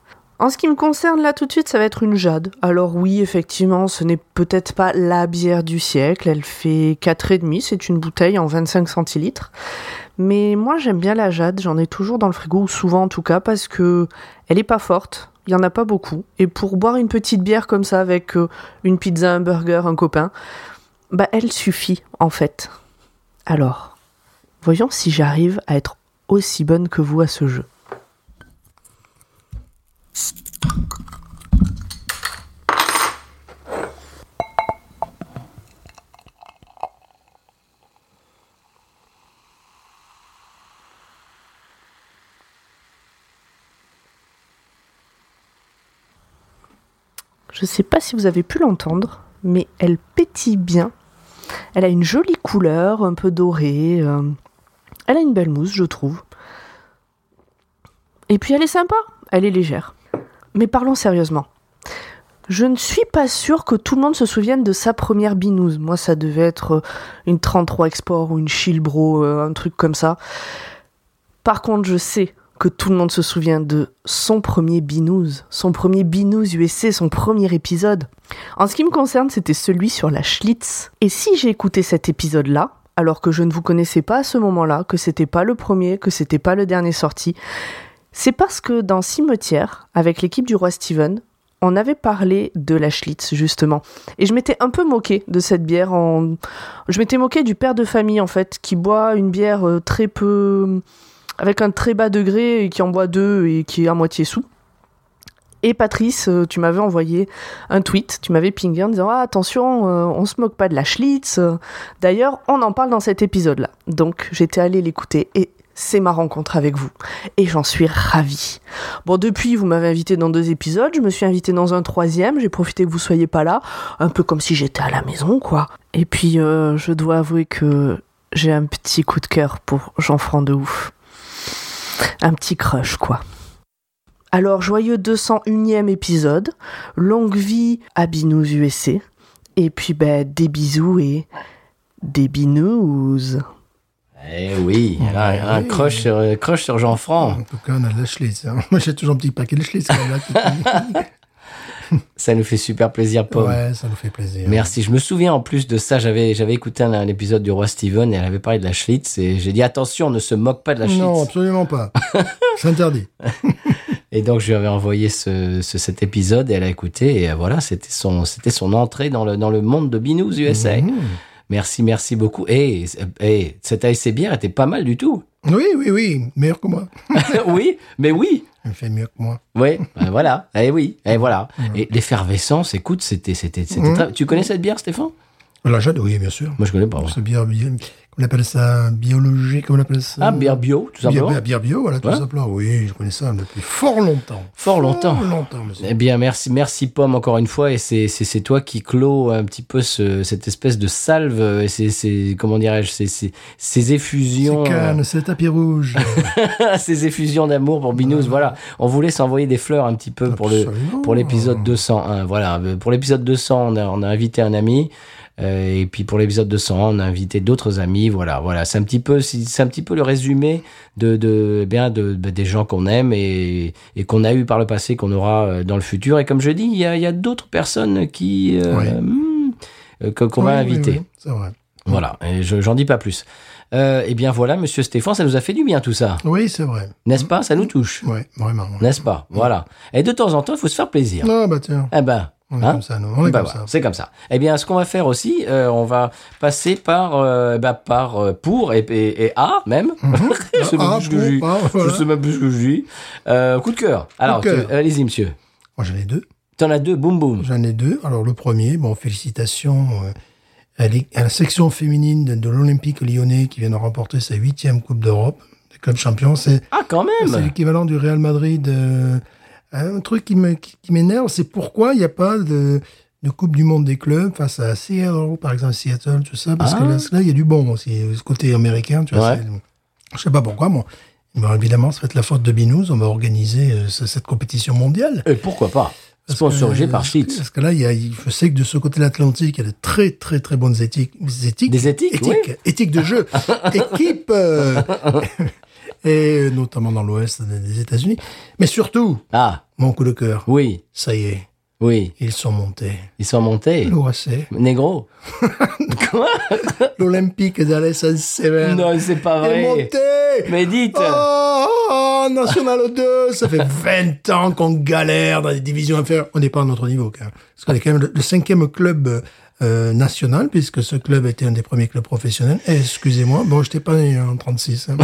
En ce qui me concerne, là tout de suite, ça va être une jade. Alors oui, effectivement, ce n'est peut-être pas la bière du siècle, elle fait 4,5, c'est une bouteille en 25 centilitres. Mais moi j'aime bien la jade, j'en ai toujours dans le frigo, ou souvent en tout cas, parce que elle est pas forte, il y en a pas beaucoup. Et pour boire une petite bière comme ça avec euh, une pizza, un burger, un copain, bah elle suffit en fait. Alors, voyons si j'arrive à être aussi bonne que vous à ce jeu. Je sais pas si vous avez pu l'entendre, mais elle pétille bien Elle a une jolie couleur, un peu dorée. euh, Elle a une belle mousse, je trouve. Et puis elle est sympa, elle est légère. Mais parlons sérieusement. Je ne suis pas sûre que tout le monde se souvienne de sa première binouze. Moi, ça devait être euh, une 33 Export ou une Shilbro, euh, un truc comme ça. Par contre, je sais que tout le monde se souvient de son premier binouze, son premier binouze USC, son premier épisode. En ce qui me concerne, c'était celui sur la Schlitz. Et si j'ai écouté cet épisode-là, alors que je ne vous connaissais pas à ce moment-là, que c'était pas le premier, que c'était pas le dernier sorti, c'est parce que dans Cimetière, avec l'équipe du roi Steven, on avait parlé de la Schlitz, justement. Et je m'étais un peu moqué de cette bière. En... Je m'étais moqué du père de famille, en fait, qui boit une bière euh, très peu. avec un très bas degré et qui en boit deux et qui est à moitié sous. Et Patrice, euh, tu m'avais envoyé un tweet, tu m'avais pingé en disant ah, attention, euh, on se moque pas de la Schlitz. D'ailleurs, on en parle dans cet épisode-là. Donc j'étais allé l'écouter et c'est ma rencontre avec vous. Et j'en suis ravie. Bon, depuis, vous m'avez invité dans deux épisodes, je me suis invité dans un troisième, j'ai profité que vous soyez pas là, un peu comme si j'étais à la maison, quoi. Et puis, euh, je dois avouer que j'ai un petit coup de cœur pour Jean-Franc de ouf. Un petit crush, quoi. Alors, joyeux 201e épisode, longue vie à Binous USC, et puis, ben, des bisous et des binous. Eh oui, un, un oui. crush sur, euh, sur Jean-Franc. En tout cas, on a de la Schlitz. hein. Moi, j'ai toujours un petit paquet de Schlitz. Ça nous fait super plaisir, Paul. ouais, ça nous fait plaisir. Merci. Je me souviens en plus de ça, j'avais j'avais écouté un, un épisode du roi Steven et elle avait parlé de la Schlitz et j'ai dit attention, on ne se moque pas de la Schlitz. Non, absolument pas. C'est interdit. Et donc je lui avais envoyé ce, ce- cet épisode et elle a écouté et voilà, c'était son c'était son entrée dans le dans le monde de Binous USA. Mhm. Merci, merci beaucoup. Et, et cette ASC bière était pas mal du tout. Oui, oui, oui. Meilleur que moi. oui, mais oui. Elle fait mieux que moi. Oui, ben voilà. Et oui, et voilà. Et l'effervescence, écoute, c'était c'était c'était Mhm. très- Tu connais cette bière, Stéphane? La jade, oui, bien sûr. Moi, je connais pas. C'est bière, bio- on appelle ça biologique, comment on appelle ça? Ah, bière bio, tout simplement. Bière, bière bio, voilà, tout Ouais. simplement. Oui, je connais ça depuis fort longtemps. Fort longtemps. Fort longtemps, monsieur. Eh bien, merci, merci Pomme encore une fois. Et c'est, c'est, c'est toi qui clôt un petit peu ce, cette espèce de salve. euh, Et c'est, c'est, comment dirais-je, c'est, c'est, ces effusions, C'est Cannes, c'est le tapis rouge. euh, ces effusions d'amour pour Binous. Voilà. On voulait s'envoyer des fleurs un petit peu pour le, pour l'épisode 201. Voilà. Euh, Pour l'épisode 200, on a, on a invité un ami. Euh, et puis pour l'épisode 201, on a invité d'autres amis. Voilà, voilà. C'est un petit peu, c'est un petit peu le résumé de, de eh bien, de, de- des gens qu'on aime et, et qu'on a eu par le passé, qu'on aura euh, dans le futur. Et comme je dis, il y a, y a d'autres personnes qui euh, hmm, qu'on va Oui, oui, inviter. oui, c'est vrai. Voilà. Et je, j'en dis pas plus. Euh, eh bien voilà, Monsieur Stéphane, ça nous a fait du bien tout ça, Oui, c'est vrai. n'est-ce pas? Ça nous touche, Oui, vraiment. ouais. n'est-ce pas? Voilà. Et de temps en temps, il faut se faire plaisir. Ah, bah tiens, Eh ben, on est hein comme ça, nous. On est bah comme voilà, ça. C'est comme ça. Eh bien, ce qu'on va faire aussi, euh, on va passer par, euh, bah, par euh, pour et, et, et à même. je sais même plus ce que je sais même plus ce que je dis. Coup de cœur. Alors, allez-y, monsieur. Moi, j'en ai deux. T'en as deux, boum boum. J'en ai deux. Alors, le premier, bon, félicitations à, la section féminine de, de l'Olympique lyonnais qui vient de remporter sa huitième Coupe d'Europe des clubs champions. C'est Ah, quand c'est même. l'équivalent du Real Madrid. Un truc qui me- qui, m'énerve, c'est pourquoi il n'y a pas de, de Coupe du Monde des clubs face à Seattle, par exemple, Seattle, tout ça, parce Ah. que là, là, il y a du bon aussi, ce côté américain, tu vois. Ouais. Je sais pas pourquoi, bon. Bon, évidemment, ça va être la faute de Binous, on va organiser euh, ce- cette compétition mondiale. Et pourquoi pas? Parce Sponsorisé que- par Schlitz. Parce que là, il y a, je sais que de ce côté de l'Atlantique, il y a de très, très, très bonnes éthiques. éthiques Des éthiques, oui. éthiques, éthiques de jeu. Équipe euh, Et notamment dans l'ouest des États-Unis. Mais surtout, Ah, mon coup de cœur, oui, ça y est, oui. ils sont montés. Ils sont montés. L'OAC, Négro. Quoi? l'Olympique d'Alès San Seven, Non, c'est pas est vrai. monté Mais dites. Oh, oh, National 2, ça fait 20 ans qu'on galère dans les divisions inférieures. On n'est pas à notre niveau, même. Parce qu'on est quand même le, le cinquième club euh, national, puisque ce club était un des premiers clubs professionnels. Et excusez-moi, bon, je n'étais pas né en 36. hein.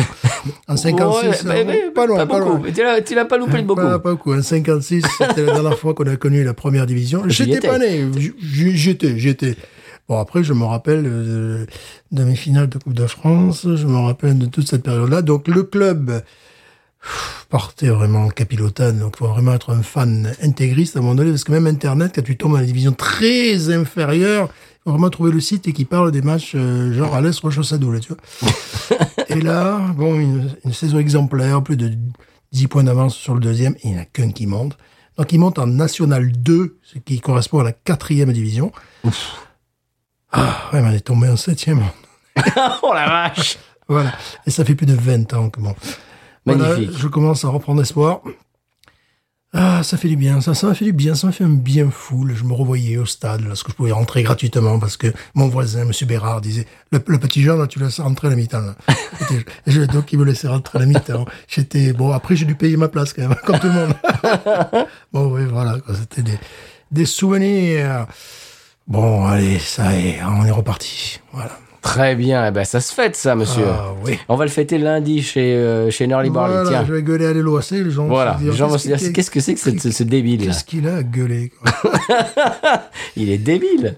En 56, Ouais, hein, mais- mais pas loin, pas, loin. Mais Tu l'as, pas loupé de beaucoup. Pas, pas beaucoup. En 56, c'était la dernière fois qu'on a connu la première division. J'étais étais. pas né. J'étais, j'étais. Bon, après, je me rappelle euh, de mes finales de Coupe de France. Je me rappelle de toute cette période-là. Donc, le club porté vraiment capilotade. Donc, faut vraiment être un fan intégriste à un moment donné, parce que même Internet, quand tu tombes dans la division très inférieure, il faut vraiment trouver le site et qui parle des matchs euh, genre à l'Est Roche-Sadoul, tu vois. et là, bon, une, une saison exemplaire, plus de 10 points d'avance sur le deuxième, et il n'y en a qu'un qui monte. Donc, il monte en National 2, ce qui correspond à la quatrième division. Ah, ouais, mais on est tombé en septième. oh la vache Voilà. Et ça fait plus de 20 ans que bon. Voilà, Magnifique. je commence à reprendre espoir. Ah, ça fait du bien, ça, ça m'a fait du bien, ça m'a fait un bien fou. là. Je me revoyais au stade, lorsque je pouvais rentrer gratuitement, parce que mon voisin, Monsieur Bérard, disait, le, le petit Jean, là, tu laisses rentrer à la mi-temps, là. Donc, il me laissait rentrer à la mi-temps. J'étais, bon, après, j'ai dû payer ma place, quand même, comme tout le monde. bon, oui, voilà, c'était des, des souvenirs. Bon, allez, ça y est, on est reparti. Voilà. Très bien, eh ben, ça se fête ça, monsieur. Ah, oui. On va le fêter lundi chez, euh, chez Nerly Barley, Voilà, tiens. je vais gueuler à l'LOAC, les gens Voilà, vont se dire, les gens vont se dire, qu'est-ce que c'est que ce, ce- débile là Qu'est-ce qu'il a à gueuler. Il est débile.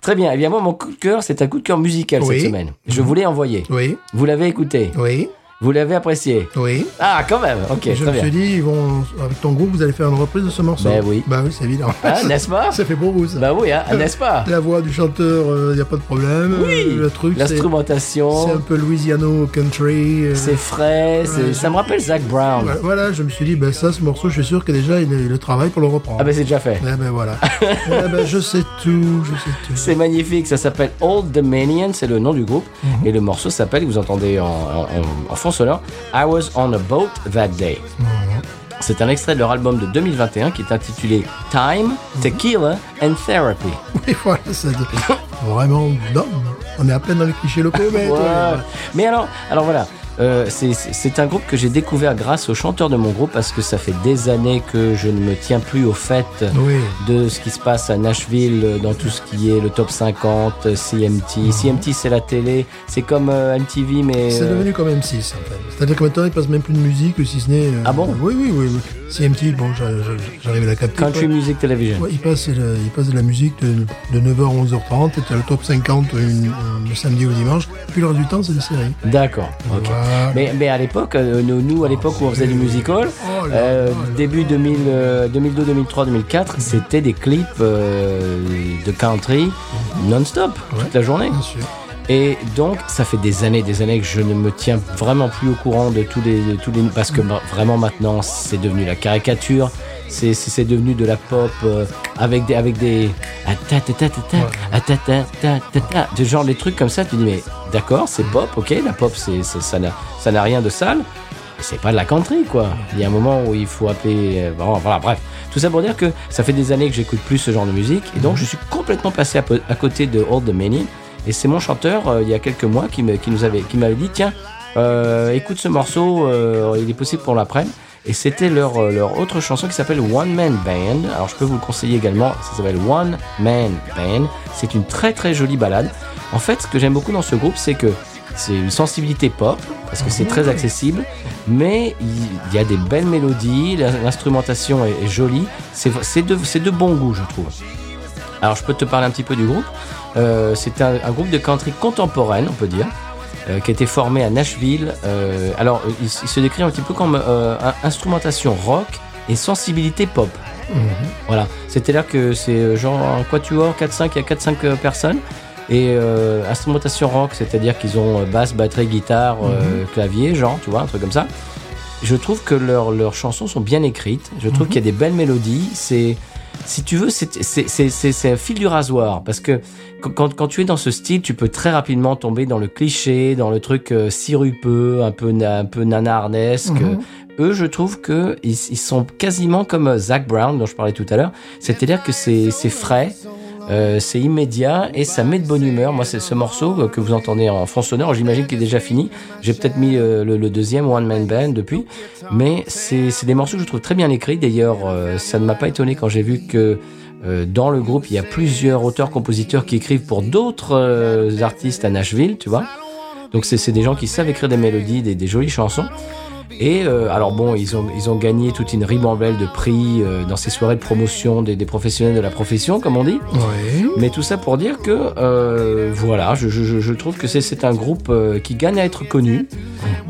Très bien, eh bien moi mon coup de cœur, c'est un coup de cœur musical Oui. cette semaine. Je vous l'ai envoyé. Oui, Vous l'avez écouté. oui, Vous l'avez apprécié. oui. Ah, quand même. Ok, je très me bien. suis dit, ils vont, avec ton groupe, vous allez faire une reprise de ce morceau. Ben oui. Bah oui, c'est évident. Ah, n'est-ce pas ça fait pour vous, ça. Bah oui, hein, n'est-ce pas La voix du chanteur, il n'y a pas de problème. Oui. Euh, Le truc, c'est c'est L'instrumentation, un peu Louisiano country. euh, c'est frais, Ouais. ça me rappelle Zach Brown. voilà, voilà, je me suis dit, ben ça, ce morceau, je suis sûr que déjà, il, il le travaille pour le reprendre. Ah ben c'est déjà fait. Eh ben voilà. eh ben, je sais tout, je sais tout. C'est magnifique, ça s'appelle Old Dominion, c'est le nom du groupe. Mhm. Et le morceau s'appelle, vous entendez en, en- en- en fond sonore, I Was on a Boat That Day. Mhm. C'est un extrait de leur album de 2021 qui est intitulé Time, Tequila and Therapy. Oui, voilà, ça vraiment, non, on est à peine dans les clichés locaux, mais Mais alors, alors voilà, euh, c'est- un groupe que j'ai découvert grâce au chanteur de mon groupe parce que ça fait des années que je ne me tiens plus au fait oui. de ce qui se passe à Nashville dans tout ce qui est le top 50, euh, CMT. CMT c'est la télé, c'est comme euh, MTV mais C'est devenu comme M6 en fait. C'est-à-dire que maintenant ils passent même plus de musique si ce n'est. euh, Ah bon? Oui, oui, oui. oui. CMT, bon, j'a- j'a- j'arrive à la capter. Country quoi. Music Television. Ouais, ils passent, le- ils passent de la musique de, de 9h à 11h30, et t'as le top 50 une- euh, le samedi ou le dimanche. Puis le reste du temps, c'est des séries. D'accord. ok. Voilà. Mais, mais à l'époque, euh, nous, à l'époque où on faisait du musical, Oh là euh, là là. début 2000, euh, 2002, 2003, 2004, c'était des clips euh, de country non-stop, Ouais. toute la journée. Bien sûr. Et donc, ça fait des années, des années que je ne me tiens vraiment plus au courant de tous les, de tous les, parce que vraiment maintenant, c'est devenu la caricature. C'est, devenu de la pop euh, avec des, avec des, de genre des trucs comme ça. Tu dis mais d'accord, c'est pop, ok, la pop, c'est, ça n'a, ça n'a rien de sale. C'est pas de la country, quoi. Il y a un moment où il faut appeler. euh, bon, voilà, bref. Tout ça pour dire que ça fait des années que j'écoute plus ce genre de musique. Et donc, je suis complètement passé à, à côté de Old Dominion. Et c'est mon chanteur, euh, il y a quelques mois, qui, nous avait, qui m'avait dit tiens, euh, écoute ce morceau, euh, il est possible qu'on l'apprenne. Et c'était leur, leur autre chanson qui s'appelle One Man Band. Alors, je peux vous le conseiller également. Ça s'appelle One Man Band. C'est une très très jolie balade. En fait, ce que j'aime beaucoup dans ce groupe, c'est que c'est une sensibilité pop, parce que c'est très accessible, mais il y a des belles mélodies, l'instrumentation est, jolie, c'est de, de bon goût, je trouve. Alors, je peux te parler un petit peu du groupe? Euh, c'est un, un groupe de country contemporaine, on peut dire, euh, qui a été formé à Nashville. Euh, alors, il, se décrit un petit peu comme un- instrumentation rock et sensibilité pop. Voilà. C'est-à-dire que c'est genre un quatuor, 4-5, il y a 4-5 euh, personnes. Et instrumentation rock, c'est-à-dire qu'ils ont basse, batterie, guitare, euh, clavier, genre, tu vois, un truc comme ça. Je trouve que leurs leurs chansons sont bien écrites. Je trouve qu'il y a des belles mélodies. C'est, si tu veux, c'est c'est- c'est- c'est- c'est un fil du rasoir. Parce que quand- quand, tu es dans ce style, tu peux très rapidement tomber dans le cliché, dans le truc euh, sirupeux, un peu, un peu nanardesque. Eux, je trouve que ils, ils sont quasiment comme euh, Zach Brown, dont je parlais tout à l'heure. C'est-à-dire que c'est c'est frais. Euh, c'est immédiat et ça met de bonne humeur. Moi, c'est ce morceau que vous entendez en fond sonore. J'imagine qu'il est déjà fini. J'ai peut-être mis euh, le, deuxième One Man Band depuis, mais c'est des morceaux que je trouve très bien écrits. D'ailleurs, euh, ça ne m'a pas étonné quand j'ai vu que euh, dans le groupe, il y a plusieurs auteurs-compositeurs qui écrivent pour d'autres artistes à Nashville, tu vois. Donc c'est des gens qui savent écrire des mélodies, des jolies chansons. Et euh, alors bon, ils ont, ils ont gagné toute une ribambelle de prix euh, dans ces soirées de promotion des, des professionnels de la profession, comme on dit. Oui. Mais tout ça pour dire que, euh, voilà, je, je, trouve que c'est un groupe euh, qui gagne à être connu.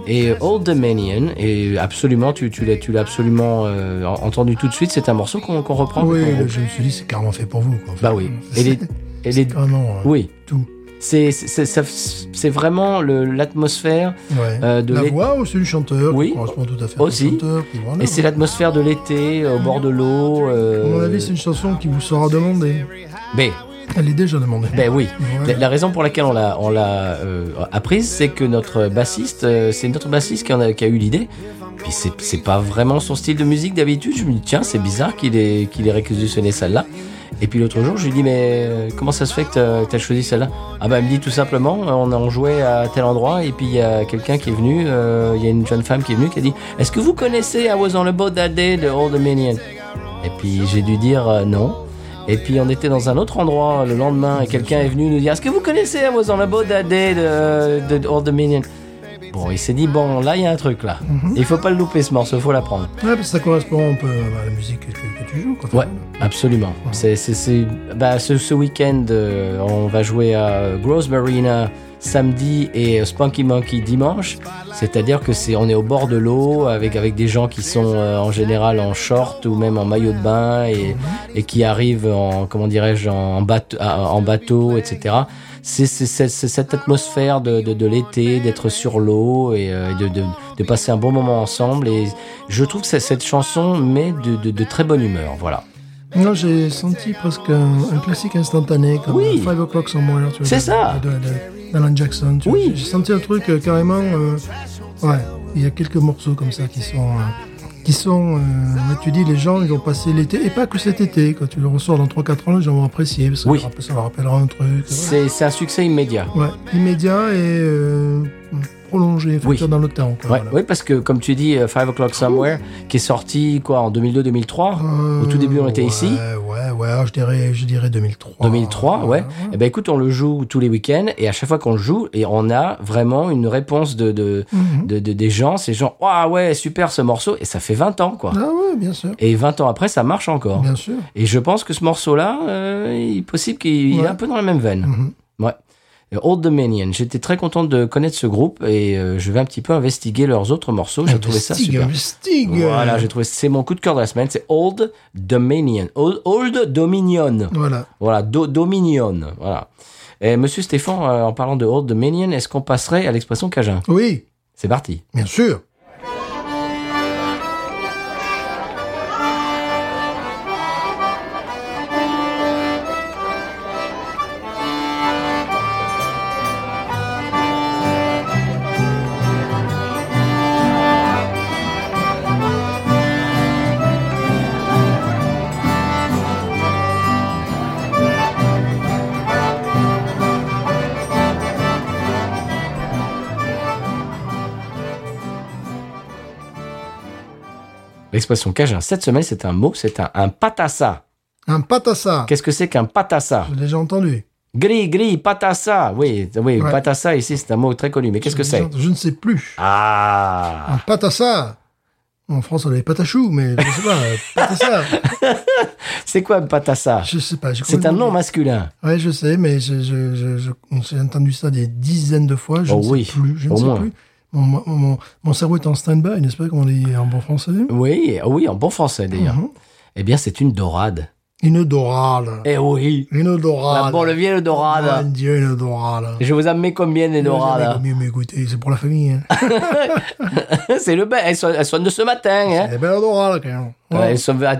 Et Old Dominion, et absolument, tu, tu l'as, absolument euh, entendu tout de suite. C'est un morceau qu'on, qu'on reprend. Oui, je me suis dit, c'est carrément fait pour vous. Quoi. Bah oui. Et les, et les, euh, oui. Tout. C'est, vraiment l'atmosphère Ouais. euh, de la voix aussi du chanteur. Oui. Qui correspond tout à fait Aussi. au chanteur. Qui. Et c'est l'atmosphère de l'été, au bord de l'eau. euh, À mon avis, c'est une chanson qui vous sera demandée. Ben, Elle est déjà demandée. ben oui. Ouais. La, la raison pour laquelle on l'a, on l'a euh, apprise, c'est que notre bassiste, euh, c'est notre bassiste qui, en a, qui a eu l'idée. Puis c'est, c'est pas vraiment son style de musique d'habitude. Je me dis, tiens, c'est bizarre qu'il ait, qu'il ait réquisitionné celle-là. Et puis l'autre jour, je lui dis, mais euh, comment ça se fait que que t'as choisi celle-là? Ah ben, elle me dit tout simplement, on a joué à tel endroit, et puis il y a quelqu'un qui est venu, euh, il y a une jeune femme qui est venue, qui a dit, est-ce que vous connaissez I Was on a Boat That Day de Old Dominion? Et puis j'ai dû dire euh, non. Et puis on était dans un autre endroit le lendemain et quelqu'un est venu nous dire Est-ce que vous connaissez I Was on a Boat That Day de, de Old Dominion? Bon, il s'est dit Bon, là il y a un truc là. Il faut pas le louper ce morceau, faut l'apprendre. Ouais, parce que ça correspond un peu à la musique que, que tu joues. Quoi. Ouais, absolument. C'est, c'est, c'est- bah, ce, ce week-end, euh, on va jouer à Gross Marina samedi et Spunky Monkey dimanche. C'est-à-dire que c'est, on est au bord de l'eau avec avec des gens qui sont euh, en général en short ou même en maillot de bain et, et qui arrivent en comment dirais-je en bateau, en bateau, etc. C'est, c'est, c'est- c'est cette atmosphère de, de, de l'été, d'être sur l'eau et euh, de, de, de passer un bon moment ensemble. Et je trouve que c'est- cette chanson met de, de, de très bonne humeur. Voilà. Non, j'ai senti presque un, un classique instantané, comme Oui. Five O'Clock Somewhere. C'est ça. D'Alan Jackson. tu. Oui. J'ai senti un truc euh, carrément. euh, ouais, il y a quelques morceaux comme ça qui sont. euh, qui sont, euh, tu dis, les gens, ils vont passer l'été, et pas que cet été, quand tu le ressors dans 3-4 ans, les gens vont apprécier, parce que Oui. ça leur- rappellera un truc. c'est un succès immédiat. Ouais, immédiat et euh, prolongé, Oui. dans le temps. Quoi, Ouais, voilà. Oui, parce que comme tu dis, euh, Five O'Clock Somewhere, qui est sorti quoi en 2002-2003. Au tout début, on était Euh, ici. Ouais, ouais, je dirais, je dirais 2003. 2003, ouais. Eh ben écoute, on le joue tous les week-ends et à chaque fois qu'on le joue, et on a vraiment une réponse de, de, Mhm. de, de- des gens. Ces gens, ah ouais, super ce morceau, et ça fait 20 ans quoi. Ah ouais, bien sûr. Et 20 ans après, ça marche encore. Bien sûr. Et je pense que ce morceau-là, euh, il est possible qu'il est un peu dans la même veine. Mhm. Ouais. Euh, Old Dominion, j'étais très content de connaître ce groupe et euh, je vais un petit peu investiguer leurs autres morceaux. J'ai trouvé ça super. investig. Voilà, j'ai trouvé c'est mon coup de cœur de la semaine, c'est Old Dominion. Old, Old Dominion. Voilà. Voilà, Do- Dominion. Voilà. Et Monsieur Stéphane, euh, en parlant de Old Dominion, est-ce qu'on passerait à l'expression Cajun? Oui, C'est parti. bien sûr. L'expression Cajun cette semaine, c'est un mot, c'est un, un patassa. Un patassa. Qu'est-ce que c'est qu'un patassa? J'ai déjà entendu. Gris, gris, patassa. Oui, oui, Ouais. patassa ici, c'est un mot très connu. Mais qu'est-ce que c'est? Je ne sais plus. Ah Un patassa. En France, on avait patachou, mais je ne sais pas. euh, patassa. C'est quoi un patassa? Je sais pas. C'est un nom masculin. Ouais, je sais, mais je, je, je, je- j'ai entendu ça des dizaines de fois. Je Oh ne sais plus. Je ne sais moins. plus. Mon, mon, mon- mon cerveau est en stand-by, n'est-ce pas, comme on dit en bon français Oui, oui, en bon français d'ailleurs. Mhm. Eh bien, c'est une dorade. Une dorade. Eh oui Une dorade. La bonne vieille Mon dorade. Dieu, une dorade. Je vous en mets combien des dorades Mieux m'écouter, c'est pour la famille. Hein. C'est le bain. Elles elles sont de ce matin. Hein. C'est belle dorade, quand même. Ouais,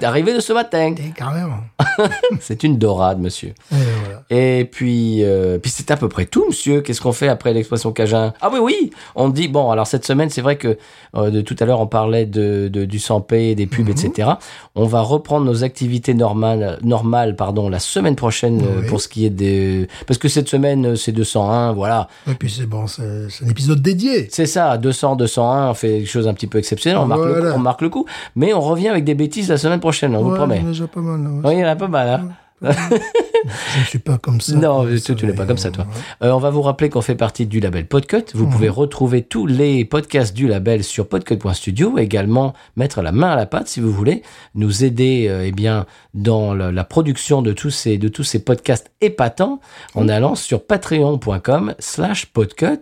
arrivées de ce matin. Carrément. C'est une dorade, monsieur. Et voilà. Et puis, euh, puis c'est à peu près tout, monsieur. Qu'est-ce qu'on fait après l'expression Cajun? Ah oui, oui. On dit bon. Alors cette semaine, c'est vrai que euh, de tout à l'heure, on parlait de, de- du 100p, des pubs, etc. On va reprendre nos activités normales, normales, pardon, la semaine prochaine euh, pour ce qui est des. Parce que cette semaine, c'est 201, voilà. Et puis c'est bon, c'est un épisode dédié. C'est ça, 200, 201, on fait quelque chose un petit peu exceptionnel, on, marque, le, on marque le coup. Mais on revient avec des bêtises la semaine prochaine, on vous promet. il y en a déjà pas mal. Là, ouais. Oui, il y en a pas mal, hein. Je ne suis pas comme ça. Non, tu n'es pas comme ça, toi. euh, Euh, on va vous rappeler qu'on fait partie du label Podcut. Vous Mhm. pouvez retrouver tous les podcasts du label sur podcut.studio. Également, mettre la main à la pâte, si vous voulez, nous aider euh, eh bien, dans la, la production de tous, ces, de tous ces podcasts épatants en Mhm. allant sur patreon.com slash podcut.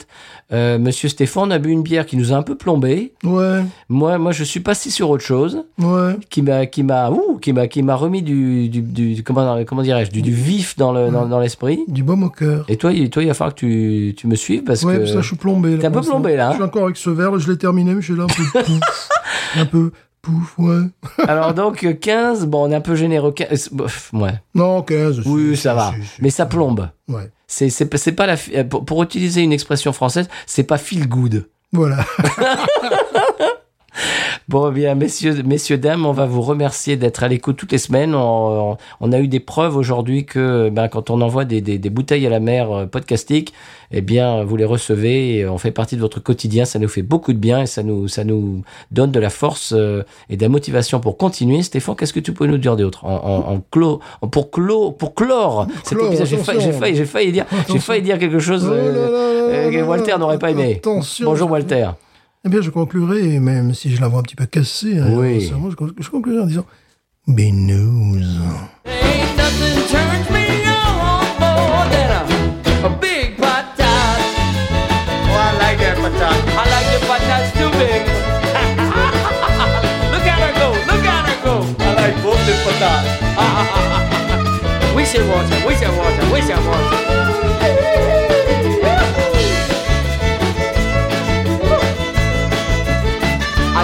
Euh, Monsieur Stéphane a bu une bière qui nous a un peu plombé. Ouais, Moi, moi, je suis passé sur autre chose ouais. qui m'a qui m'a ouh, qui m'a qui m'a remis du, du, du- comment comment dirais-je du, du vif dans le dans, dans l'esprit Du baume au cœur. et toi il, toi il va falloir que tu, tu me suives parce ouais, que là, je suis plombé. T'es un peu plombé, là, hein Je suis encore avec ce verre, je l'ai terminé, mais je suis là un peu pouf. un peu pouf, ouais. alors donc euh, 15 bon on est un peu généreux 15, bof, ouais Non, 15. oui ça va mais ça plombe Ouais. C'est c'est pas- c'est pas la pour utiliser une expression française c'est pas feel good Voilà. Bon, eh bien, messieurs, messieurs, dames, on va vous remercier d'être à l'écoute toutes les semaines. On, on- on a eu des preuves aujourd'hui que ben, quand on envoie des, des- des bouteilles à la mer euh, podcastiques, eh bien, vous les recevez et on fait partie de votre quotidien. Ça nous fait beaucoup de bien et ça nous, ça nous donne de la force euh, et de la motivation pour continuer. Stéphane, qu'est-ce que tu peux nous dire d'autre? En, en, en clos, en- pour clos, pour clore cet épisode J'ai failli, dire, j'ai failli dire quelque chose Oh euh, euh, que Walter n'aurait pas aimé. Attention. Bonjour Walter. Eh bien, je conclurai, même si je la vois un petit peu cassée, hein, Oui. sincèrement, je, con- je conclurai en disant Binous. Ain't nothing turns me on more than a, a big patat. Oh, I